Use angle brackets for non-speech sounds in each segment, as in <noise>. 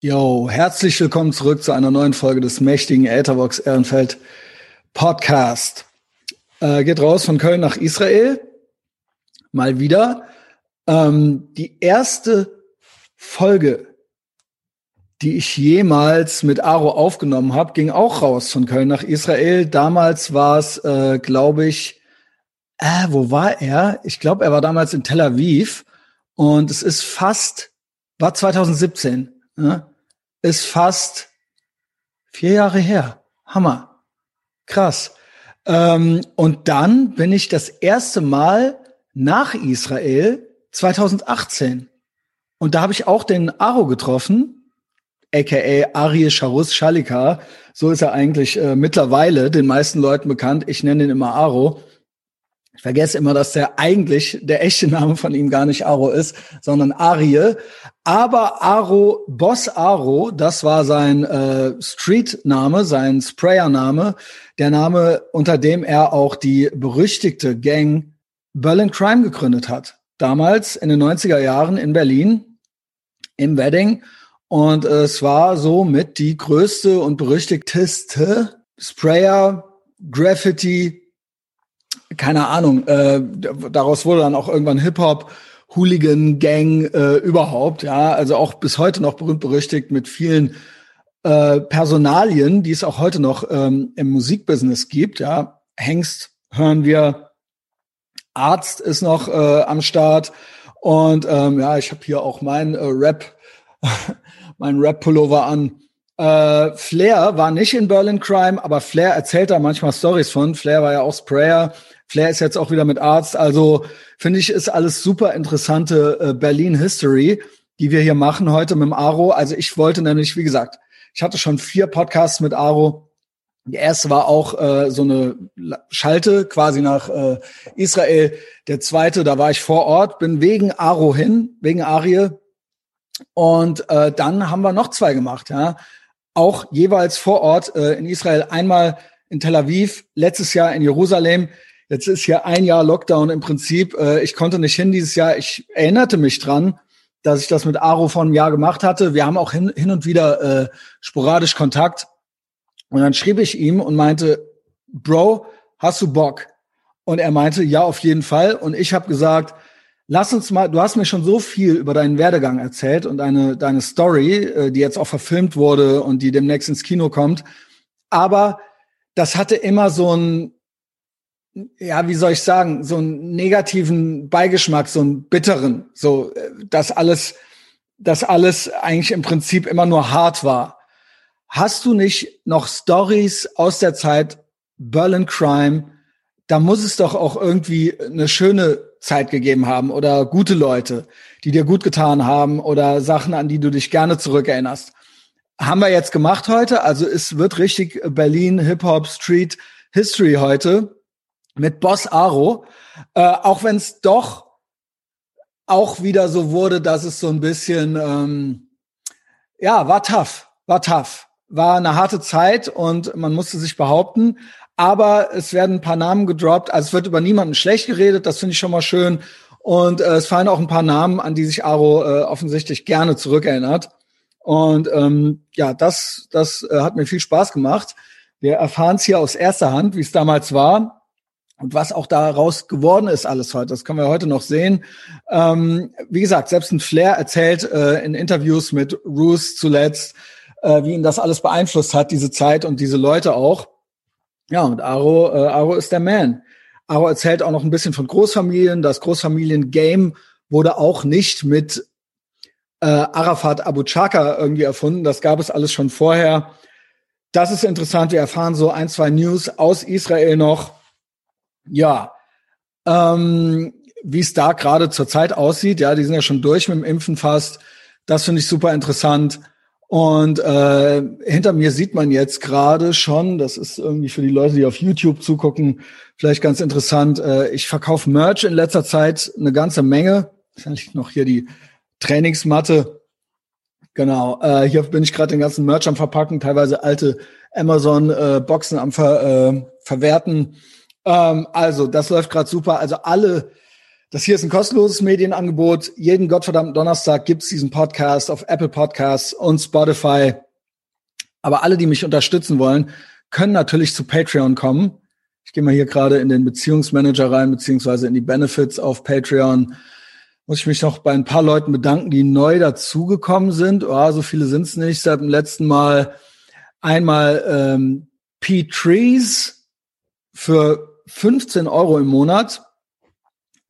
Yo, herzlich willkommen zurück zu einer neuen Folge des mächtigen Etherbox Ehrenfeld Podcast. Äh, geht raus von Köln nach Israel. Mal wieder. Ähm, die erste Folge, die ich jemals mit Aro aufgenommen habe, ging auch raus von Köln nach Israel. Damals war es, äh, glaube ich, äh, wo war er? Ich glaube, er war damals in Tel Aviv. Und es ist fast, war 2017 ja, ist fast vier Jahre her. Hammer. Krass. Ähm, und dann bin ich das erste Mal nach Israel 2018. Und da habe ich auch den Aro getroffen, aka Arie Sharus Shalika. So ist er eigentlich äh, mittlerweile den meisten Leuten bekannt. Ich nenne ihn immer Aro. Ich vergesse immer, dass der eigentlich der echte Name von ihm gar nicht Aro ist, sondern Arie. Aber Aro, Boss Aro, das war sein äh, Street-Name, sein Sprayer-Name, der Name, unter dem er auch die berüchtigte Gang Berlin Crime gegründet hat. Damals in den 90er Jahren in Berlin, im Wedding. Und äh, es war so mit die größte und berüchtigteste Sprayer, Graffiti, keine Ahnung, äh, daraus wurde dann auch irgendwann Hip-Hop, Hooligan-Gang äh, überhaupt, ja, also auch bis heute noch berühmt berüchtigt mit vielen äh, Personalien, die es auch heute noch ähm, im Musikbusiness gibt, ja. Hengst hören wir, Arzt ist noch äh, am Start und ähm, ja, ich habe hier auch mein äh, Rap, <laughs> mein Rap-Pullover an. Äh, Flair war nicht in Berlin Crime, aber Flair erzählt da manchmal Stories von. Flair war ja auch Sprayer. Flair ist jetzt auch wieder mit Arzt. Also finde ich, ist alles super interessante äh, Berlin History, die wir hier machen heute mit dem Aro. Also ich wollte nämlich, wie gesagt, ich hatte schon vier Podcasts mit Aro. Der erste war auch äh, so eine Schalte quasi nach äh, Israel. Der zweite, da war ich vor Ort, bin wegen Aro hin, wegen Arie. Und äh, dann haben wir noch zwei gemacht, ja. Auch jeweils vor Ort äh, in Israel, einmal in Tel Aviv, letztes Jahr in Jerusalem. Jetzt ist ja ein Jahr Lockdown im Prinzip. Äh, ich konnte nicht hin dieses Jahr. Ich erinnerte mich dran, dass ich das mit Aro vor einem Jahr gemacht hatte. Wir haben auch hin, hin und wieder äh, sporadisch Kontakt. Und dann schrieb ich ihm und meinte, Bro, hast du Bock? Und er meinte, ja, auf jeden Fall. Und ich habe gesagt, lass uns mal, du hast mir schon so viel über deinen Werdegang erzählt und deine, deine Story, äh, die jetzt auch verfilmt wurde und die demnächst ins Kino kommt. Aber das hatte immer so ein, ja, wie soll ich sagen, so einen negativen Beigeschmack, so einen bitteren, so, dass alles, dass alles eigentlich im Prinzip immer nur hart war. Hast du nicht noch Stories aus der Zeit Berlin Crime? Da muss es doch auch irgendwie eine schöne Zeit gegeben haben oder gute Leute, die dir gut getan haben oder Sachen, an die du dich gerne zurückerinnerst. Haben wir jetzt gemacht heute. Also es wird richtig Berlin Hip Hop Street History heute mit Boss Aro, äh, auch wenn es doch auch wieder so wurde, dass es so ein bisschen, ähm, ja, war tough, war tough, war eine harte Zeit und man musste sich behaupten. Aber es werden ein paar Namen gedroppt, also es wird über niemanden schlecht geredet, das finde ich schon mal schön. Und äh, es fallen auch ein paar Namen, an die sich Aro äh, offensichtlich gerne zurückerinnert. Und ähm, ja, das, das äh, hat mir viel Spaß gemacht. Wir erfahren es hier aus erster Hand, wie es damals war. Und was auch daraus geworden ist alles heute, das können wir heute noch sehen. Ähm, wie gesagt, selbst ein Flair erzählt äh, in Interviews mit Roos zuletzt, äh, wie ihn das alles beeinflusst hat, diese Zeit und diese Leute auch. Ja, und Aro, äh, Aro ist der Man. Aro erzählt auch noch ein bisschen von Großfamilien. Das Großfamilien-Game wurde auch nicht mit äh, Arafat Abu Chaka irgendwie erfunden. Das gab es alles schon vorher. Das ist interessant. Wir erfahren so ein, zwei News aus Israel noch ja, ähm, wie es da gerade zur Zeit aussieht. Ja, die sind ja schon durch mit dem Impfen fast. Das finde ich super interessant. Und äh, hinter mir sieht man jetzt gerade schon, das ist irgendwie für die Leute, die auf YouTube zugucken, vielleicht ganz interessant. Äh, ich verkaufe Merch in letzter Zeit eine ganze Menge. Wahrscheinlich noch hier die Trainingsmatte. Genau, äh, hier bin ich gerade den ganzen Merch am Verpacken, teilweise alte Amazon-Boxen äh, am Ver, äh, Verwerten. Ähm, also, das läuft gerade super. Also alle Das hier ist ein kostenloses Medienangebot. Jeden gottverdammten Donnerstag gibt's diesen Podcast auf Apple Podcasts und Spotify. Aber alle, die mich unterstützen wollen, können natürlich zu Patreon kommen. Ich gehe mal hier gerade in den Beziehungsmanager rein, beziehungsweise in die Benefits auf Patreon. Muss ich mich noch bei ein paar Leuten bedanken, die neu dazugekommen sind. Oh, so viele sind es nicht. Seit dem letzten Mal einmal ähm, Pete Trees für 15 Euro im Monat.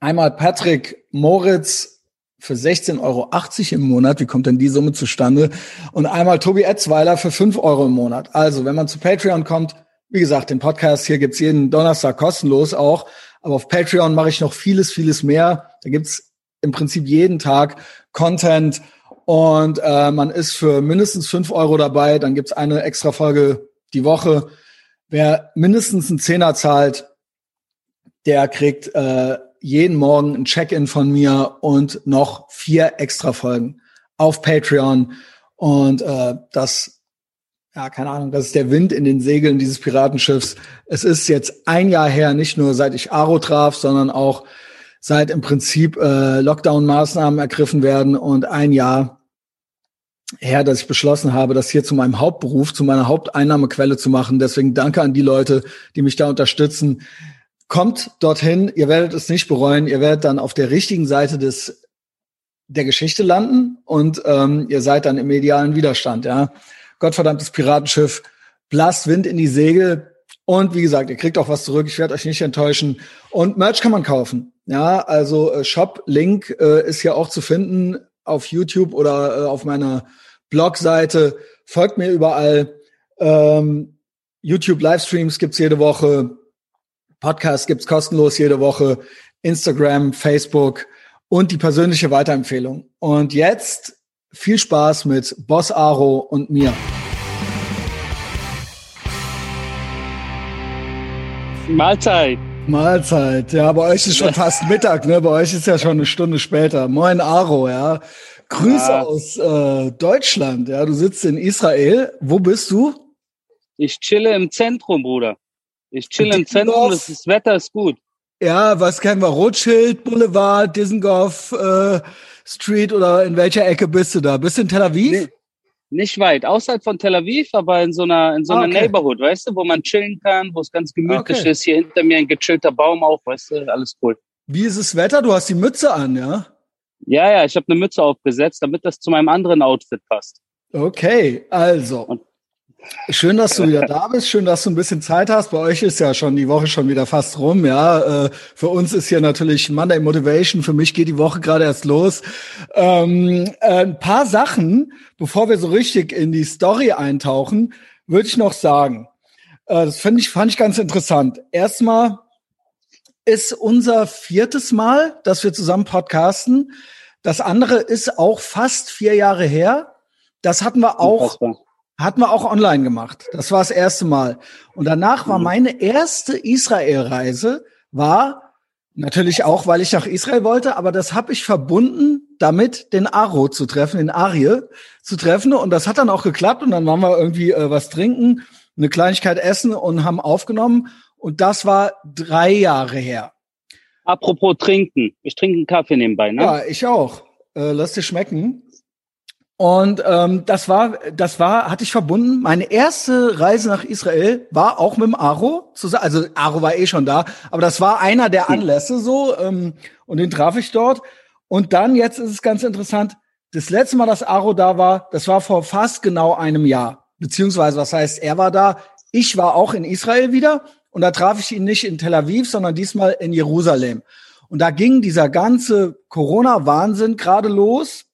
Einmal Patrick Moritz für 16,80 Euro im Monat. Wie kommt denn die Summe zustande? Und einmal Tobi Etzweiler für 5 Euro im Monat. Also, wenn man zu Patreon kommt, wie gesagt, den Podcast hier gibt's jeden Donnerstag kostenlos auch. Aber auf Patreon mache ich noch vieles, vieles mehr. Da gibt's im Prinzip jeden Tag Content und äh, man ist für mindestens 5 Euro dabei. Dann gibt's eine extra Folge die Woche. Wer mindestens einen Zehner zahlt, der kriegt äh, jeden Morgen ein Check-in von mir und noch vier extra Folgen auf Patreon. Und äh, das, ja, keine Ahnung, das ist der Wind in den Segeln dieses Piratenschiffs. Es ist jetzt ein Jahr her, nicht nur seit ich Aro traf, sondern auch seit im Prinzip äh, Lockdown-Maßnahmen ergriffen werden und ein Jahr her, dass ich beschlossen habe, das hier zu meinem Hauptberuf, zu meiner Haupteinnahmequelle zu machen. Deswegen danke an die Leute, die mich da unterstützen. Kommt dorthin, ihr werdet es nicht bereuen, ihr werdet dann auf der richtigen Seite des der Geschichte landen und ähm, ihr seid dann im medialen Widerstand, ja. Gottverdammtes Piratenschiff, blast Wind in die Segel und wie gesagt, ihr kriegt auch was zurück, ich werde euch nicht enttäuschen. Und Merch kann man kaufen. Ja, also äh, Shop-Link äh, ist ja auch zu finden auf YouTube oder äh, auf meiner Blogseite. Folgt mir überall. Ähm, YouTube-Livestreams gibt's jede Woche. Podcast gibt's kostenlos jede Woche. Instagram, Facebook und die persönliche Weiterempfehlung. Und jetzt viel Spaß mit Boss Aro und mir. Mahlzeit. Mahlzeit. Ja, bei euch ist schon fast Mittag, ne? Bei euch ist ja schon eine Stunde später. Moin Aro, ja. Grüße ja. aus äh, Deutschland, ja. Du sitzt in Israel. Wo bist du? Ich chille im Zentrum, Bruder. Ich chill im Zentrum, das, das, Wetter ist gut. Ja, was kennen wir? Rothschild, Boulevard, Dizengoff, äh, Street oder in welcher Ecke bist du da? Bist du in Tel Aviv? Nee, nicht weit, außerhalb von Tel Aviv, aber in so einer, in so einer ah, okay. Neighborhood, weißt du, wo man chillen kann, wo es ganz gemütlich okay. ist. Hier hinter mir ein gechillter Baum auch, weißt du, alles cool. Wie ist das Wetter? Du hast die Mütze an, ja? Ja, ja, ich habe eine Mütze aufgesetzt, damit das zu meinem anderen Outfit passt. Okay, also. Und Schön, dass du wieder da bist. Schön, dass du ein bisschen Zeit hast. Bei euch ist ja schon die Woche schon wieder fast rum. Ja, äh, für uns ist hier natürlich Monday Motivation. Für mich geht die Woche gerade erst los. Ähm, äh, ein paar Sachen, bevor wir so richtig in die Story eintauchen, würde ich noch sagen. Äh, das finde ich fand ich ganz interessant. Erstmal ist unser viertes Mal, dass wir zusammen podcasten. Das andere ist auch fast vier Jahre her. Das hatten wir auch. Unfassbar hatten wir auch online gemacht. Das war das erste Mal. Und danach war mhm. meine erste Israel-Reise, war natürlich auch, weil ich nach Israel wollte, aber das habe ich verbunden damit, den Aro zu treffen, den Arie zu treffen. Und das hat dann auch geklappt. Und dann waren wir irgendwie äh, was trinken, eine Kleinigkeit essen und haben aufgenommen. Und das war drei Jahre her. Apropos trinken. Ich trinke einen Kaffee nebenbei, ne? Ja, ich auch. Äh, lass dir schmecken. Und ähm, das war, das war, hatte ich verbunden. Meine erste Reise nach Israel war auch mit dem Aro. Also Aro war eh schon da, aber das war einer der Anlässe so. Ähm, und den traf ich dort. Und dann, jetzt ist es ganz interessant, das letzte Mal, dass Aro da war, das war vor fast genau einem Jahr. Beziehungsweise, was heißt, er war da. Ich war auch in Israel wieder. Und da traf ich ihn nicht in Tel Aviv, sondern diesmal in Jerusalem. Und da ging dieser ganze Corona-Wahnsinn gerade los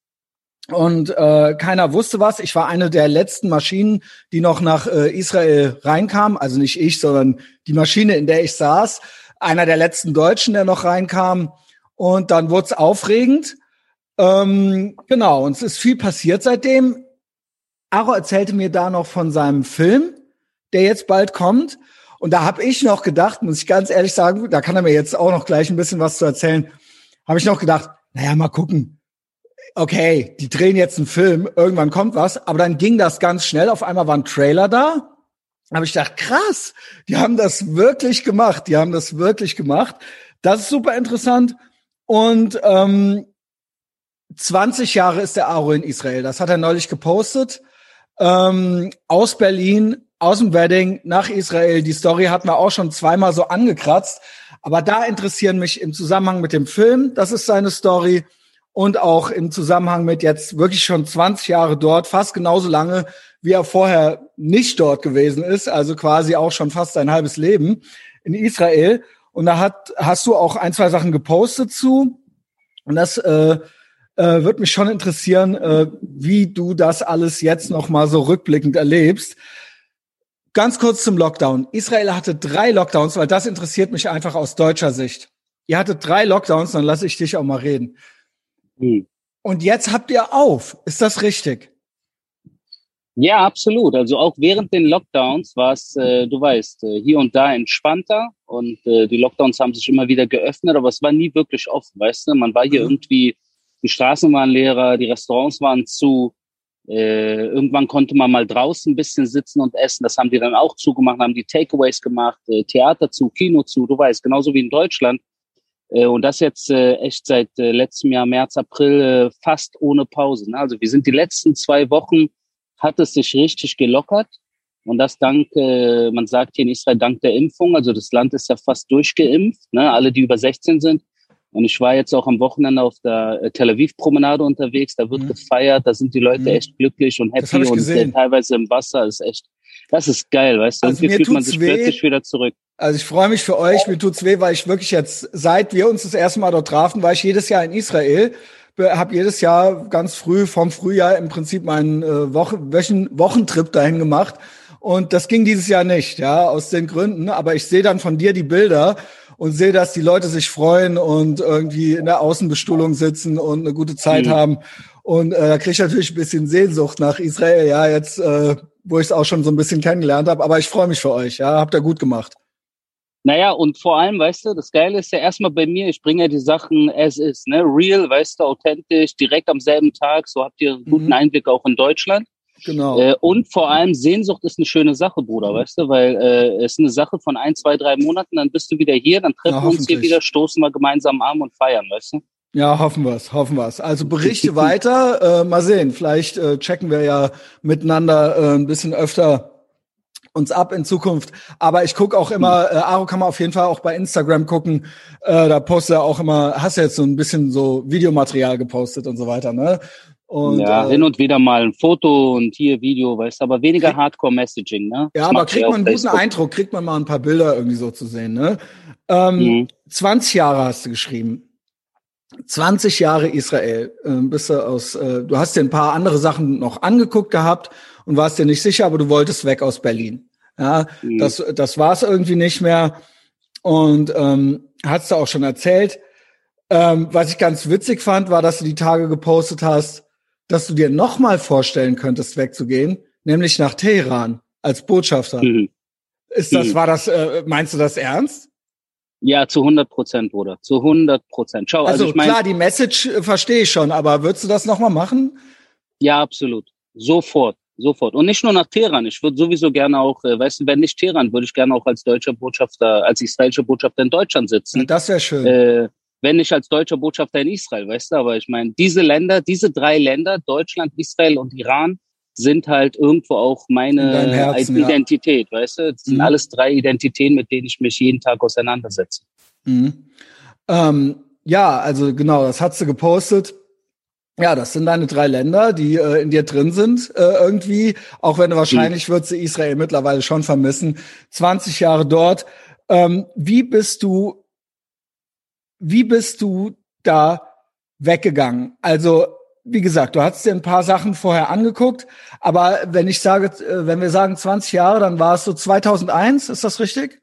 und äh, keiner wusste was. Ich war eine der letzten Maschinen, die noch nach äh, Israel reinkam. Also nicht ich, sondern die Maschine, in der ich saß. Einer der letzten Deutschen, der noch reinkam. Und dann wurde es aufregend. Ähm, genau, und es ist viel passiert seitdem. Aro erzählte mir da noch von seinem Film, der jetzt bald kommt. Und da habe ich noch gedacht, muss ich ganz ehrlich sagen, da kann er mir jetzt auch noch gleich ein bisschen was zu erzählen, habe ich noch gedacht, naja, mal gucken okay, die drehen jetzt einen Film, irgendwann kommt was, aber dann ging das ganz schnell. Auf einmal war ein Trailer da. habe ich gedacht, krass, die haben das wirklich gemacht. Die haben das wirklich gemacht. Das ist super interessant. Und ähm, 20 Jahre ist der Aro in Israel. Das hat er neulich gepostet. Ähm, aus Berlin, aus dem Wedding nach Israel. Die Story hatten wir auch schon zweimal so angekratzt. Aber da interessieren mich im Zusammenhang mit dem Film, das ist seine Story. Und auch im Zusammenhang mit jetzt wirklich schon 20 Jahre dort, fast genauso lange, wie er vorher nicht dort gewesen ist. Also quasi auch schon fast sein halbes Leben in Israel. Und da hat, hast du auch ein, zwei Sachen gepostet zu. Und das äh, äh, würde mich schon interessieren, äh, wie du das alles jetzt noch mal so rückblickend erlebst. Ganz kurz zum Lockdown. Israel hatte drei Lockdowns, weil das interessiert mich einfach aus deutscher Sicht. Ihr hattet drei Lockdowns, dann lasse ich dich auch mal reden. Hm. Und jetzt habt ihr auf. Ist das richtig? Ja, absolut. Also auch während den Lockdowns war es, äh, du weißt, äh, hier und da entspannter und äh, die Lockdowns haben sich immer wieder geöffnet, aber es war nie wirklich offen, weißt du? Man war hier mhm. irgendwie, die Straßen waren leerer, die Restaurants waren zu. Äh, irgendwann konnte man mal draußen ein bisschen sitzen und essen. Das haben die dann auch zugemacht, haben die Takeaways gemacht, äh, Theater zu, Kino zu, du weißt, genauso wie in Deutschland. Äh, und das jetzt äh, echt seit äh, letztem Jahr, März, April, äh, fast ohne Pause. Also wir sind die letzten zwei Wochen hat es sich richtig gelockert. Und das dank, äh, man sagt hier in Israel, dank der Impfung. Also das Land ist ja fast durchgeimpft, ne? alle, die über 16 sind. Und ich war jetzt auch am Wochenende auf der äh, Tel Aviv-Promenade unterwegs. Da wird mhm. gefeiert, da sind die Leute mhm. echt glücklich und happy und äh, teilweise im Wasser ist echt, das ist geil, weißt du? Also und fühlt man sich weh. plötzlich wieder zurück. Also ich freue mich für euch, mir tut's weh, weil ich wirklich jetzt, seit wir uns das erste Mal dort trafen, war ich jedes Jahr in Israel habe jedes Jahr ganz früh vom Frühjahr im Prinzip meinen äh, Wochen, Wochentrip dahin gemacht. Und das ging dieses Jahr nicht, ja, aus den Gründen. Aber ich sehe dann von dir die Bilder und sehe, dass die Leute sich freuen und irgendwie in der Außenbestuhlung sitzen und eine gute Zeit mhm. haben. Und äh, da kriege ich natürlich ein bisschen Sehnsucht nach Israel, ja, jetzt, äh, wo ich es auch schon so ein bisschen kennengelernt habe. Aber ich freue mich für euch, ja, habt ihr gut gemacht. Naja, und vor allem, weißt du, das Geile ist ja erstmal bei mir, ich bringe ja die Sachen as ist, ne? Real, weißt du, authentisch, direkt am selben Tag, so habt ihr einen guten mhm. Einblick auch in Deutschland. Genau. Äh, und vor allem Sehnsucht ist eine schöne Sache, Bruder, weißt du, weil äh, es ist eine Sache von ein, zwei, drei Monaten, dann bist du wieder hier, dann treffen wir uns hier wieder, stoßen wir gemeinsam arm und feiern, weißt du? Ja, hoffen wir's, hoffen wir's. Also berichte weiter, äh, mal sehen, vielleicht äh, checken wir ja miteinander äh, ein bisschen öfter uns ab in Zukunft. Aber ich gucke auch immer, äh, Aro kann man auf jeden Fall auch bei Instagram gucken. Äh, da postet er auch immer, hast du jetzt so ein bisschen so Videomaterial gepostet und so weiter, ne? Und, ja, äh, hin und wieder mal ein Foto und hier Video, weißt du, aber weniger Hardcore-Messaging, ne? Ja, aber kriegt man einen guten Eindruck, kriegt man mal ein paar Bilder irgendwie so zu sehen, ne? Ähm, mhm. 20 Jahre hast du geschrieben. 20 Jahre Israel. Äh, bist du aus, äh, du hast dir ein paar andere Sachen noch angeguckt gehabt und warst dir nicht sicher, aber du wolltest weg aus Berlin. Ja, mhm. das, das war es irgendwie nicht mehr. Und ähm, hast du auch schon erzählt. Ähm, was ich ganz witzig fand, war, dass du die Tage gepostet hast, dass du dir nochmal vorstellen könntest, wegzugehen, nämlich nach Teheran als Botschafter. Mhm. Ist das, mhm. war das, äh, meinst du das ernst? Ja, zu 100 Prozent, Bruder. Zu 100 Prozent. Schau, also, also ich mein, klar, die Message äh, verstehe ich schon, aber würdest du das nochmal machen? Ja, absolut. Sofort. Sofort. Und nicht nur nach Teheran. Ich würde sowieso gerne auch, äh, weißt du, wenn nicht Teheran, würde ich gerne auch als deutscher Botschafter, als israelischer Botschafter in Deutschland sitzen. Das wäre schön. Äh, wenn nicht als deutscher Botschafter in Israel, weißt du, aber ich meine, diese Länder, diese drei Länder, Deutschland, Israel und Iran, sind halt irgendwo auch meine Herzen, Identität, ja. weißt du? Das sind mhm. alles drei Identitäten, mit denen ich mich jeden Tag auseinandersetze. Mhm. Ähm, ja, also genau, das hat sie gepostet. Ja, das sind deine drei Länder, die äh, in dir drin sind äh, irgendwie, auch wenn du wahrscheinlich mhm. würdest du Israel mittlerweile schon vermissen. 20 Jahre dort. Ähm, wie bist du, wie bist du da weggegangen? Also, wie gesagt, du hast dir ein paar Sachen vorher angeguckt, aber wenn ich sage, äh, wenn wir sagen 20 Jahre, dann war es so 2001, ist das richtig?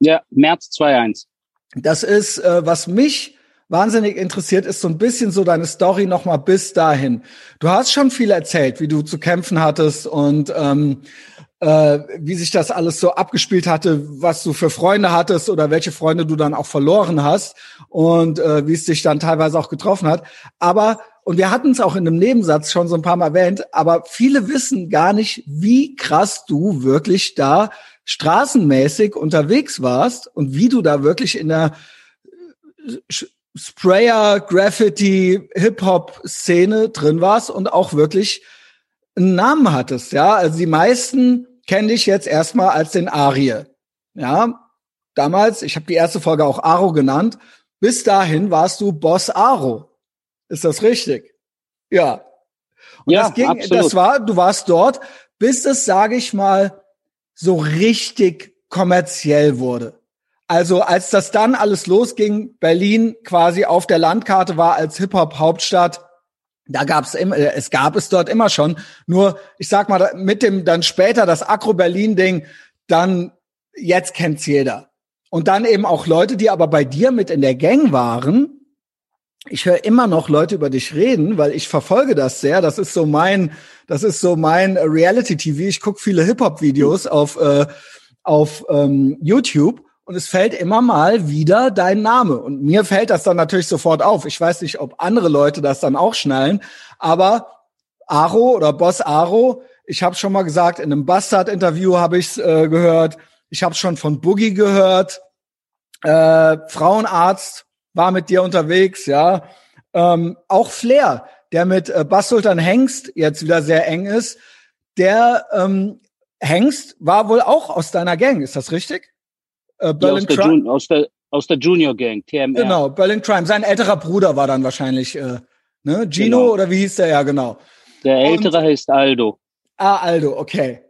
Ja, März 2001. Das ist, äh, was mich wahnsinnig interessiert, ist so ein bisschen so deine Story nochmal bis dahin. Du hast schon viel erzählt, wie du zu kämpfen hattest und ähm, äh, wie sich das alles so abgespielt hatte, was du für Freunde hattest oder welche Freunde du dann auch verloren hast und äh, wie es dich dann teilweise auch getroffen hat. Aber und wir hatten es auch in einem Nebensatz schon so ein paar Mal erwähnt, aber viele wissen gar nicht, wie krass du wirklich da straßenmäßig unterwegs warst und wie du da wirklich in der Sprayer, Graffiti, Hip-Hop-Szene drin warst und auch wirklich einen Namen hattest, ja. Also die meisten kennen dich jetzt erstmal als den Arie. Ja, damals, ich habe die erste Folge auch Aro genannt. Bis dahin warst du Boss Aro. Ist das richtig? Ja. Und ja, das ging, absolut. das war, du warst dort, bis es, sage ich mal, so richtig kommerziell wurde. Also als das dann alles losging, Berlin quasi auf der Landkarte war als Hip-Hop-Hauptstadt, da gab's immer, äh, es gab es dort immer schon. Nur, ich sag mal, mit dem dann später das Akro Berlin Ding, dann jetzt kennt's jeder. Und dann eben auch Leute, die aber bei dir mit in der Gang waren. Ich höre immer noch Leute über dich reden, weil ich verfolge das sehr. Das ist so mein, das ist so mein Reality TV. Ich gucke viele Hip Hop Videos auf äh, auf ähm, YouTube und es fällt immer mal wieder dein Name. Und mir fällt das dann natürlich sofort auf. Ich weiß nicht, ob andere Leute das dann auch schnallen, aber Aro oder Boss Aro, ich habe schon mal gesagt, in einem Bastard-Interview habe ich äh, gehört. Ich habe schon von Boogie gehört. Äh, Frauenarzt war mit dir unterwegs, ja. Ähm, auch Flair, der mit äh, Bass Sultan Hengst jetzt wieder sehr eng ist, der ähm, Hengst war wohl auch aus deiner Gang, ist das richtig? Äh, Berlin ja, aus, der Jun aus, der, aus der Junior Gang, TMR. Genau, Berlin Crime. Sein älterer Bruder war dann wahrscheinlich, äh, ne? Gino genau. oder wie hieß der? Ja, genau. Der ältere Und, heißt Aldo. Ah, Aldo, okay.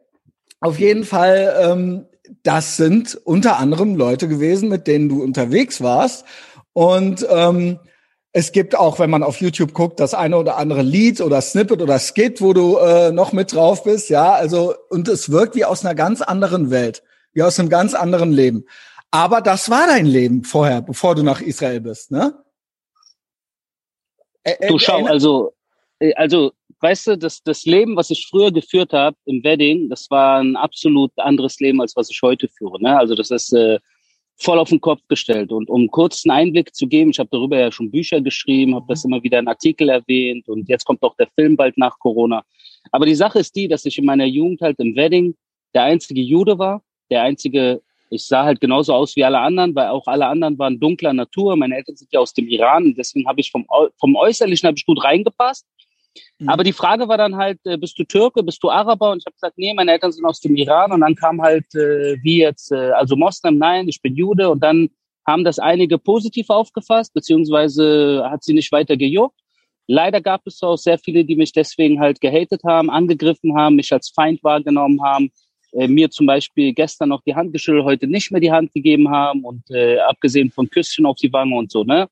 Auf jeden Fall, ähm, das sind unter anderem Leute gewesen, mit denen du unterwegs warst. Und ähm, es gibt auch, wenn man auf YouTube guckt, das eine oder andere Lied oder Snippet oder Skit, wo du äh, noch mit drauf bist, ja. Also und es wirkt wie aus einer ganz anderen Welt wie aus einem ganz anderen Leben. Aber das war dein Leben vorher, bevor du nach Israel bist, ne? du schau, also, äh, also, weißt du, das, das Leben, was ich früher geführt habe im Wedding, das war ein absolut anderes Leben, als was ich heute führe. Ne? Also das ist äh, voll auf den Kopf gestellt. Und um kurz einen Einblick zu geben, ich habe darüber ja schon Bücher geschrieben, habe das immer wieder in Artikel erwähnt und jetzt kommt auch der Film bald nach Corona. Aber die Sache ist die, dass ich in meiner Jugend halt im Wedding der einzige Jude war, der einzige, ich sah halt genauso aus wie alle anderen, weil auch alle anderen waren dunkler Natur. Meine Eltern sind ja aus dem Iran deswegen habe ich vom, vom Äußerlichen habe ich gut reingepasst. Mhm. Aber die Frage war dann halt, äh, bist du Türke, bist du Araber? Und ich habe gesagt, nee, meine Eltern sind aus dem Iran. Und dann kam halt, äh, wie jetzt, äh, also Moslem, nein, ich bin Jude. Und dann haben das einige positiv aufgefasst, beziehungsweise hat sie nicht weiter gejuckt. Leider gab es auch sehr viele, die mich deswegen halt gehatet haben, angegriffen haben, mich als Feind wahrgenommen haben äh, mir zum Beispiel gestern noch die Hand geschüttelt, heute nicht mehr die Hand gegeben haben und äh, abgesehen von Küsschen auf die Wange und so, ne?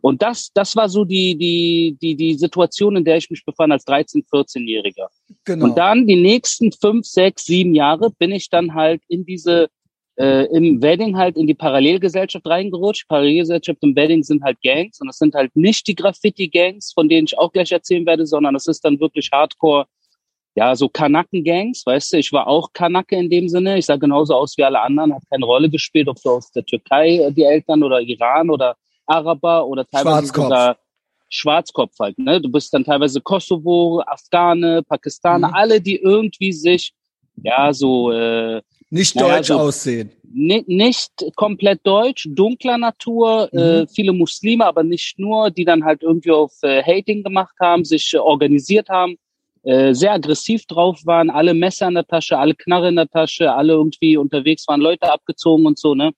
Und das, das war so die, die, die, die Situation, in der ich mich befand als 13-, 14-Jähriger. Genau. Und dann die nächsten fünf, sechs, sieben Jahre bin ich dann halt in diese, äh, im Wedding halt in die Parallelgesellschaft reingerutscht. Parallelgesellschaft im Wedding sind halt Gangs und das sind halt nicht die Graffiti-Gangs, von denen ich auch gleich erzählen werde, sondern das ist dann wirklich Hardcore ja, so Kanaken-Gangs, weißt du, ich war auch Kanake in dem Sinne. Ich sah genauso aus wie alle anderen, hat keine Rolle gespielt, ob du aus der Türkei äh, die Eltern oder Iran oder Araber oder teilweise Schwarzkopf. sogar Schwarzkopf halt. Ne? Du bist dann teilweise Kosovo, Afghane, Pakistaner, mhm. alle, die irgendwie sich ja so äh, nicht naja, deutsch so, aussehen. Nicht komplett deutsch, dunkler Natur, äh, mhm. äh, viele Muslime, aber nicht nur, die dann halt irgendwie auf äh, Hating gemacht haben, sich äh, organisiert haben äh, sehr aggressiv drauf waren, alle Messer in der Tasche, alle Knarre in der Tasche, alle irgendwie unterwegs waren, Leute abgezogen und so, ne?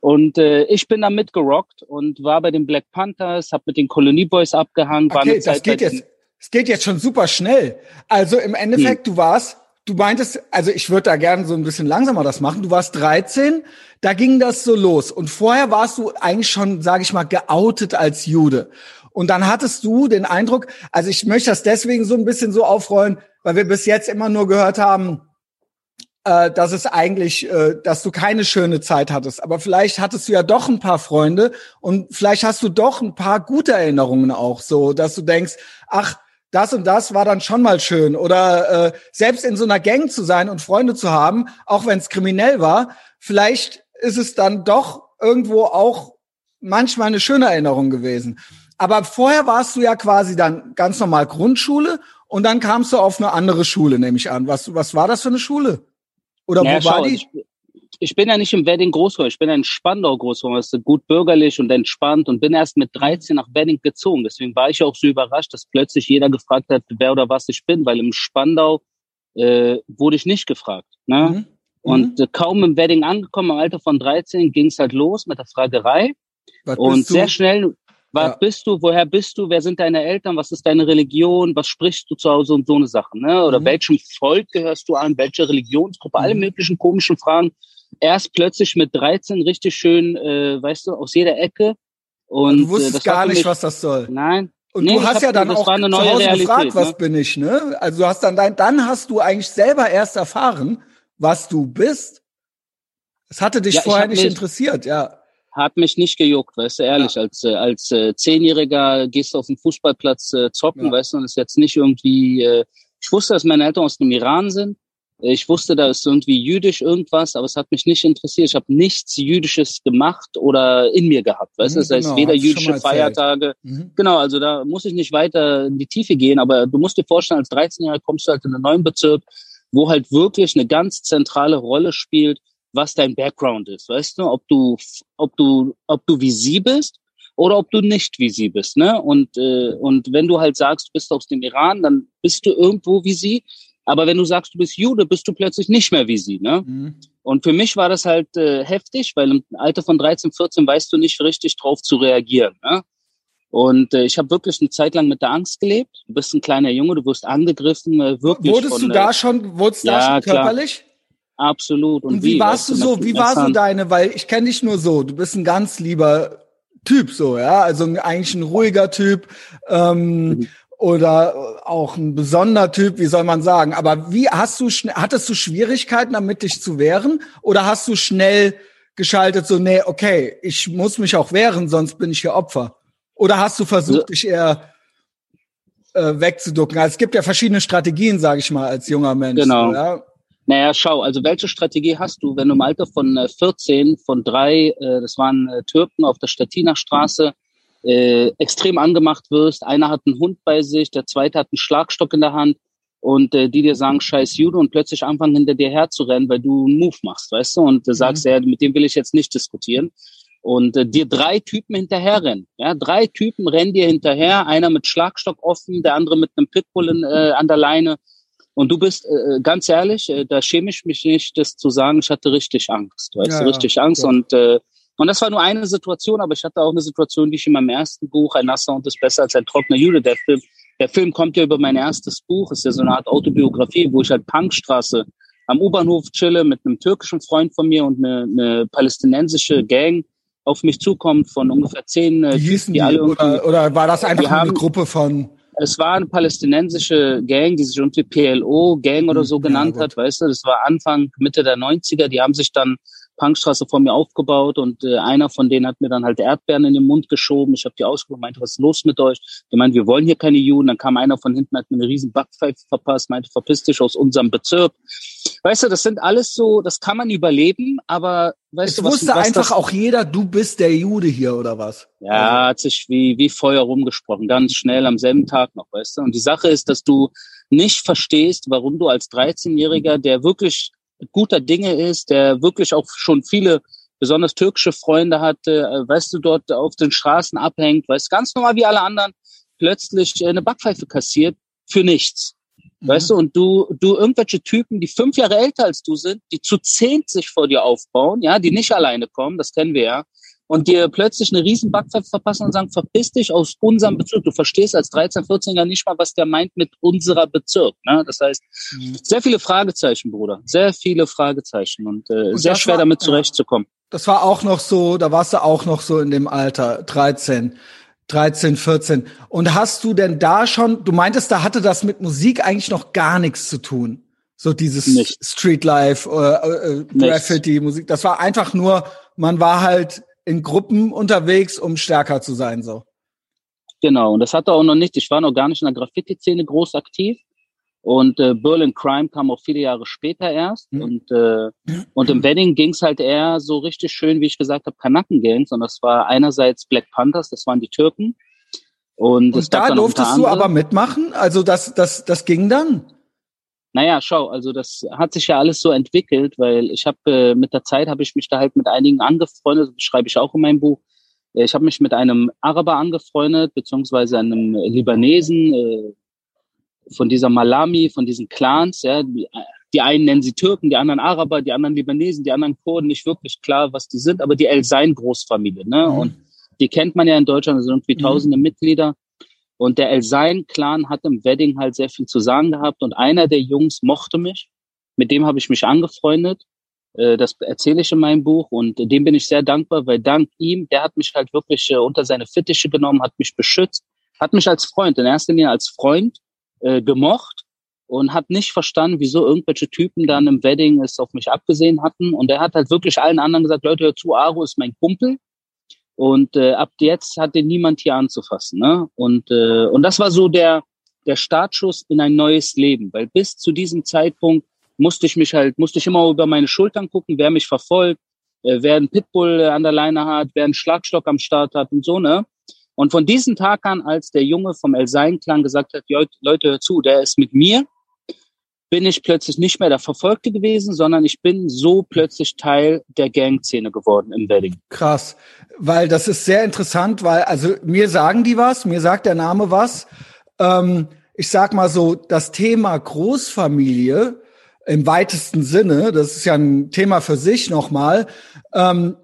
Und äh, ich bin da mitgerockt und war bei den Black Panthers, habe mit den Colony Boys abgehangen. Okay, das Zeit geht jetzt, es geht jetzt schon super schnell. Also im Endeffekt, hm. du warst, du meintest, also ich würde da gerne so ein bisschen langsamer das machen. Du warst 13, da ging das so los. Und vorher warst du eigentlich schon, sage ich mal, geoutet als Jude. Und dann hattest du den Eindruck, also ich möchte das deswegen so ein bisschen so aufrollen, weil wir bis jetzt immer nur gehört haben, äh, dass es eigentlich, äh, dass du keine schöne Zeit hattest. Aber vielleicht hattest du ja doch ein paar Freunde und vielleicht hast du doch ein paar gute Erinnerungen auch, so dass du denkst, ach, das und das war dann schon mal schön. Oder äh, selbst in so einer Gang zu sein und Freunde zu haben, auch wenn es kriminell war, vielleicht ist es dann doch irgendwo auch manchmal eine schöne Erinnerung gewesen. Aber vorher warst du ja quasi dann ganz normal Grundschule und dann kamst du auf eine andere Schule, nehme ich an. Was, was war das für eine Schule? Oder naja, wo war schau, die? Ich, ich bin ja nicht im Wedding groß geworden, ich bin ja in Spandau groß geworden, das ist gut bürgerlich und entspannt und bin erst mit 13 nach Wedding gezogen. Deswegen war ich auch so überrascht, dass plötzlich jeder gefragt hat, wer oder was ich bin, weil im Spandau äh, wurde ich nicht gefragt. Ne? Mhm. Und mhm. äh, kaum im Wedding angekommen, im Alter von 13, ging es halt los mit der Fragerei. Was und sehr schnell, was ja. bist du, woher bist du, wer sind deine Eltern, was ist deine Religion, was sprichst du zu Hause und so eine Sache. Ne? Oder mhm. welchem Volk gehörst du an, welche Religionsgruppe, alle mhm. möglichen komischen Fragen erst plötzlich mit 13 richtig schön, äh, weißt du, aus jeder Ecke. Und du wusstest äh, gar nicht, mich, was das soll. Nein. Und nee, du hast ja dann auch zu Hause Realität, gefragt, was ne? bin ich, ne? Also du hast dann dein, dann hast du eigentlich selber erst erfahren, was du bist. Es hatte dich ja, vorher nicht mich, interessiert, ja. Hat mich nicht gejuckt, weißt du, ehrlich. Ja. Als, äh, als äh, Zehnjähriger gehst du auf den Fußballplatz äh, zocken, ja. weißt du, und ist jetzt nicht irgendwie, äh, ich wusste, dass meine Eltern aus dem Iran sind. Ich wusste, da ist irgendwie jüdisch irgendwas, aber es hat mich nicht interessiert. Ich habe nichts Jüdisches gemacht oder in mir gehabt. Weißt du, mhm, das heißt genau, weder jüdische Feiertage. Mhm. Genau, also da muss ich nicht weiter in die Tiefe gehen, aber du musst dir vorstellen, als 13-Jähriger kommst du halt in einen neuen Bezirk, wo halt wirklich eine ganz zentrale Rolle spielt, was dein Background ist. Weißt du, ob du, ob du, ob du wie sie bist oder ob du nicht wie sie bist. Ne? Und, äh, und wenn du halt sagst, du bist aus dem Iran, dann bist du irgendwo wie sie. Aber wenn du sagst, du bist Jude, bist du plötzlich nicht mehr wie sie. Ne? Mhm. Und für mich war das halt äh, heftig, weil im Alter von 13, 14 weißt du nicht richtig drauf zu reagieren. Ne? Und äh, ich habe wirklich eine Zeit lang mit der Angst gelebt. Du bist ein kleiner Junge, du wirst angegriffen, äh, wirklich. Wurdest von, du da schon, wurdest ja, da schon körperlich? Klar. Absolut. Und, Und wie, wie warst du so? Wie war so deine? Weil ich kenne dich nur so. Du bist ein ganz lieber Typ, so ja, also eigentlich ein ruhiger Typ. Ähm, mhm oder auch ein besonderer Typ, wie soll man sagen. Aber wie hast du hattest du Schwierigkeiten damit, dich zu wehren? Oder hast du schnell geschaltet, so, nee, okay, ich muss mich auch wehren, sonst bin ich hier Opfer? Oder hast du versucht, dich eher äh, wegzuducken? Also es gibt ja verschiedene Strategien, sage ich mal, als junger Mensch. Genau. Ja? Naja, schau, also welche Strategie hast du, wenn du im Alter von äh, 14 von drei, äh, das waren äh, Türken auf der Stettiner Straße, äh, extrem angemacht wirst. Einer hat einen Hund bei sich, der zweite hat einen Schlagstock in der Hand und äh, die dir sagen, scheiß Jude und plötzlich anfangen hinter dir herzurennen, weil du einen Move machst, weißt du, und du sagst, mhm. ja, mit dem will ich jetzt nicht diskutieren. Und äh, dir drei Typen hinterherrennen. Ja, drei Typen rennen dir hinterher, einer mit Schlagstock offen, der andere mit einem Pitbull in, äh, an der Leine. Und du bist, äh, ganz ehrlich, äh, da schäme ich mich nicht, das zu sagen, ich hatte richtig Angst, weißt ja, du, richtig Angst. Ja. Und äh, und das war nur eine Situation, aber ich hatte auch eine Situation, die ich in meinem ersten Buch, Ein nasser Hund ist besser als ein trockener Jude, der Film, der Film kommt ja über mein erstes Buch, ist ja so eine Art Autobiografie, wo ich halt Punkstraße am U-Bahnhof chille mit einem türkischen Freund von mir und eine, eine palästinensische Gang auf mich zukommt von ungefähr zehn äh, die, Typen, die alle oder, oder war das einfach haben, eine Gruppe von es war eine palästinensische Gang, die sich irgendwie PLO Gang oder so genannt ja, hat, weißt du, das war Anfang, Mitte der 90er, die haben sich dann Punkstraße vor mir aufgebaut und äh, einer von denen hat mir dann halt Erdbeeren in den Mund geschoben. Ich habe die ausgehoben, meinte, was ist los mit euch? Die meinte, wir wollen hier keine Juden. Dann kam einer von hinten, hat mir eine riesen Backpfeife verpasst, meinte, verpiss dich aus unserem Bezirk. Weißt du, das sind alles so, das kann man überleben, aber weißt es du, was, wusste was einfach auch jeder, du bist der Jude hier oder was? Ja, hat sich wie, wie Feuer rumgesprochen, ganz schnell am selben Tag noch, weißt du. Und die Sache ist, dass du nicht verstehst, warum du als 13-Jähriger, der wirklich guter Dinge ist, der wirklich auch schon viele besonders türkische Freunde hatte, äh, weißt du, dort auf den Straßen abhängt, weißt ganz normal wie alle anderen, plötzlich eine Backpfeife kassiert für nichts. Mhm. Weißt du, und du, du irgendwelche Typen, die fünf Jahre älter als du sind, die zu zehnt sich vor dir aufbauen, ja, die nicht alleine kommen, das kennen wir ja, und dir plötzlich eine riesen Backpfeife verpassen und sagen, verpiss dich aus unserem Bezirk. Du verstehst als 13-, 14er nicht mal, was der meint mit unserer Bezirk. Ne? Das heißt, mhm. sehr viele Fragezeichen, Bruder. Sehr viele Fragezeichen und, äh, und sehr schwer war, damit zurechtzukommen. Das war auch noch so, da warst du auch noch so in dem Alter, 13. 13, 14. Und hast du denn da schon, du meintest, da hatte das mit Musik eigentlich noch gar nichts zu tun. So dieses. Streetlife, äh, äh, Graffiti, Musik. Das war einfach nur, man war halt in Gruppen unterwegs, um stärker zu sein, so. Genau, und das hatte auch noch nicht, ich war noch gar nicht in der Graffiti-Szene groß aktiv. Und äh, Berlin Crime kam auch viele Jahre später erst. Mhm. Und, äh, und im Wedding ging's halt eher so richtig schön, wie ich gesagt habe, Kanaken-Gangs. Und das war einerseits Black Panthers, das waren die Türken. Und, und da durftest du aber mitmachen? Also das, das, das ging dann? Naja, schau, also das hat sich ja alles so entwickelt, weil ich habe äh, mit der Zeit habe ich mich da halt mit einigen angefreundet, das beschreibe ich auch in meinem Buch. Äh, ich habe mich mit einem Araber angefreundet, beziehungsweise einem Libanesen äh, von dieser Malami, von diesen Clans, ja, die, die einen nennen sie Türken, die anderen Araber, die anderen Libanesen, die anderen Kurden, nicht wirklich klar, was die sind, aber die El Sein Großfamilie, ne? Mhm. Und die kennt man ja in Deutschland, das sind irgendwie mhm. tausende Mitglieder. Und der El Sein-Clan hat im Wedding halt sehr viel zu sagen gehabt. Und einer der Jungs mochte mich. Mit dem habe ich mich angefreundet. Äh, das erzähle ich in meinem Buch. Und dem bin ich sehr dankbar, weil dank ihm, der hat mich halt wirklich äh, unter seine Fittiche genommen, hat mich beschützt, hat mich als Freund, in erster Linie als Freund äh, gemocht und hat nicht verstanden, wieso irgendwelche Typen dann im Wedding es auf mich abgesehen hatten. Und er hat halt wirklich allen anderen gesagt, Leute, hör zu, Aro ist mein Kumpel. Und äh, ab jetzt hat den niemand hier anzufassen. Ne? Und, äh, und das war so der, der Startschuss in ein neues Leben. Weil bis zu diesem Zeitpunkt musste ich mich halt, musste ich immer über meine Schultern gucken, wer mich verfolgt, äh, wer einen Pitbull äh, an der Leine hat, wer einen Schlagstock am Start hat und so, ne? Und von diesem Tag an, als der Junge vom El Sein-Clan gesagt hat, Leute, hör zu, der ist mit mir, bin ich plötzlich nicht mehr der Verfolgte gewesen, sondern ich bin so plötzlich Teil der Gangszene geworden im Wedding. Krass, weil das ist sehr interessant, weil also mir sagen die was, mir sagt der Name was. Ähm, ich sag mal so, das Thema Großfamilie im weitesten Sinne, das ist ja ein Thema für sich nochmal, ähm,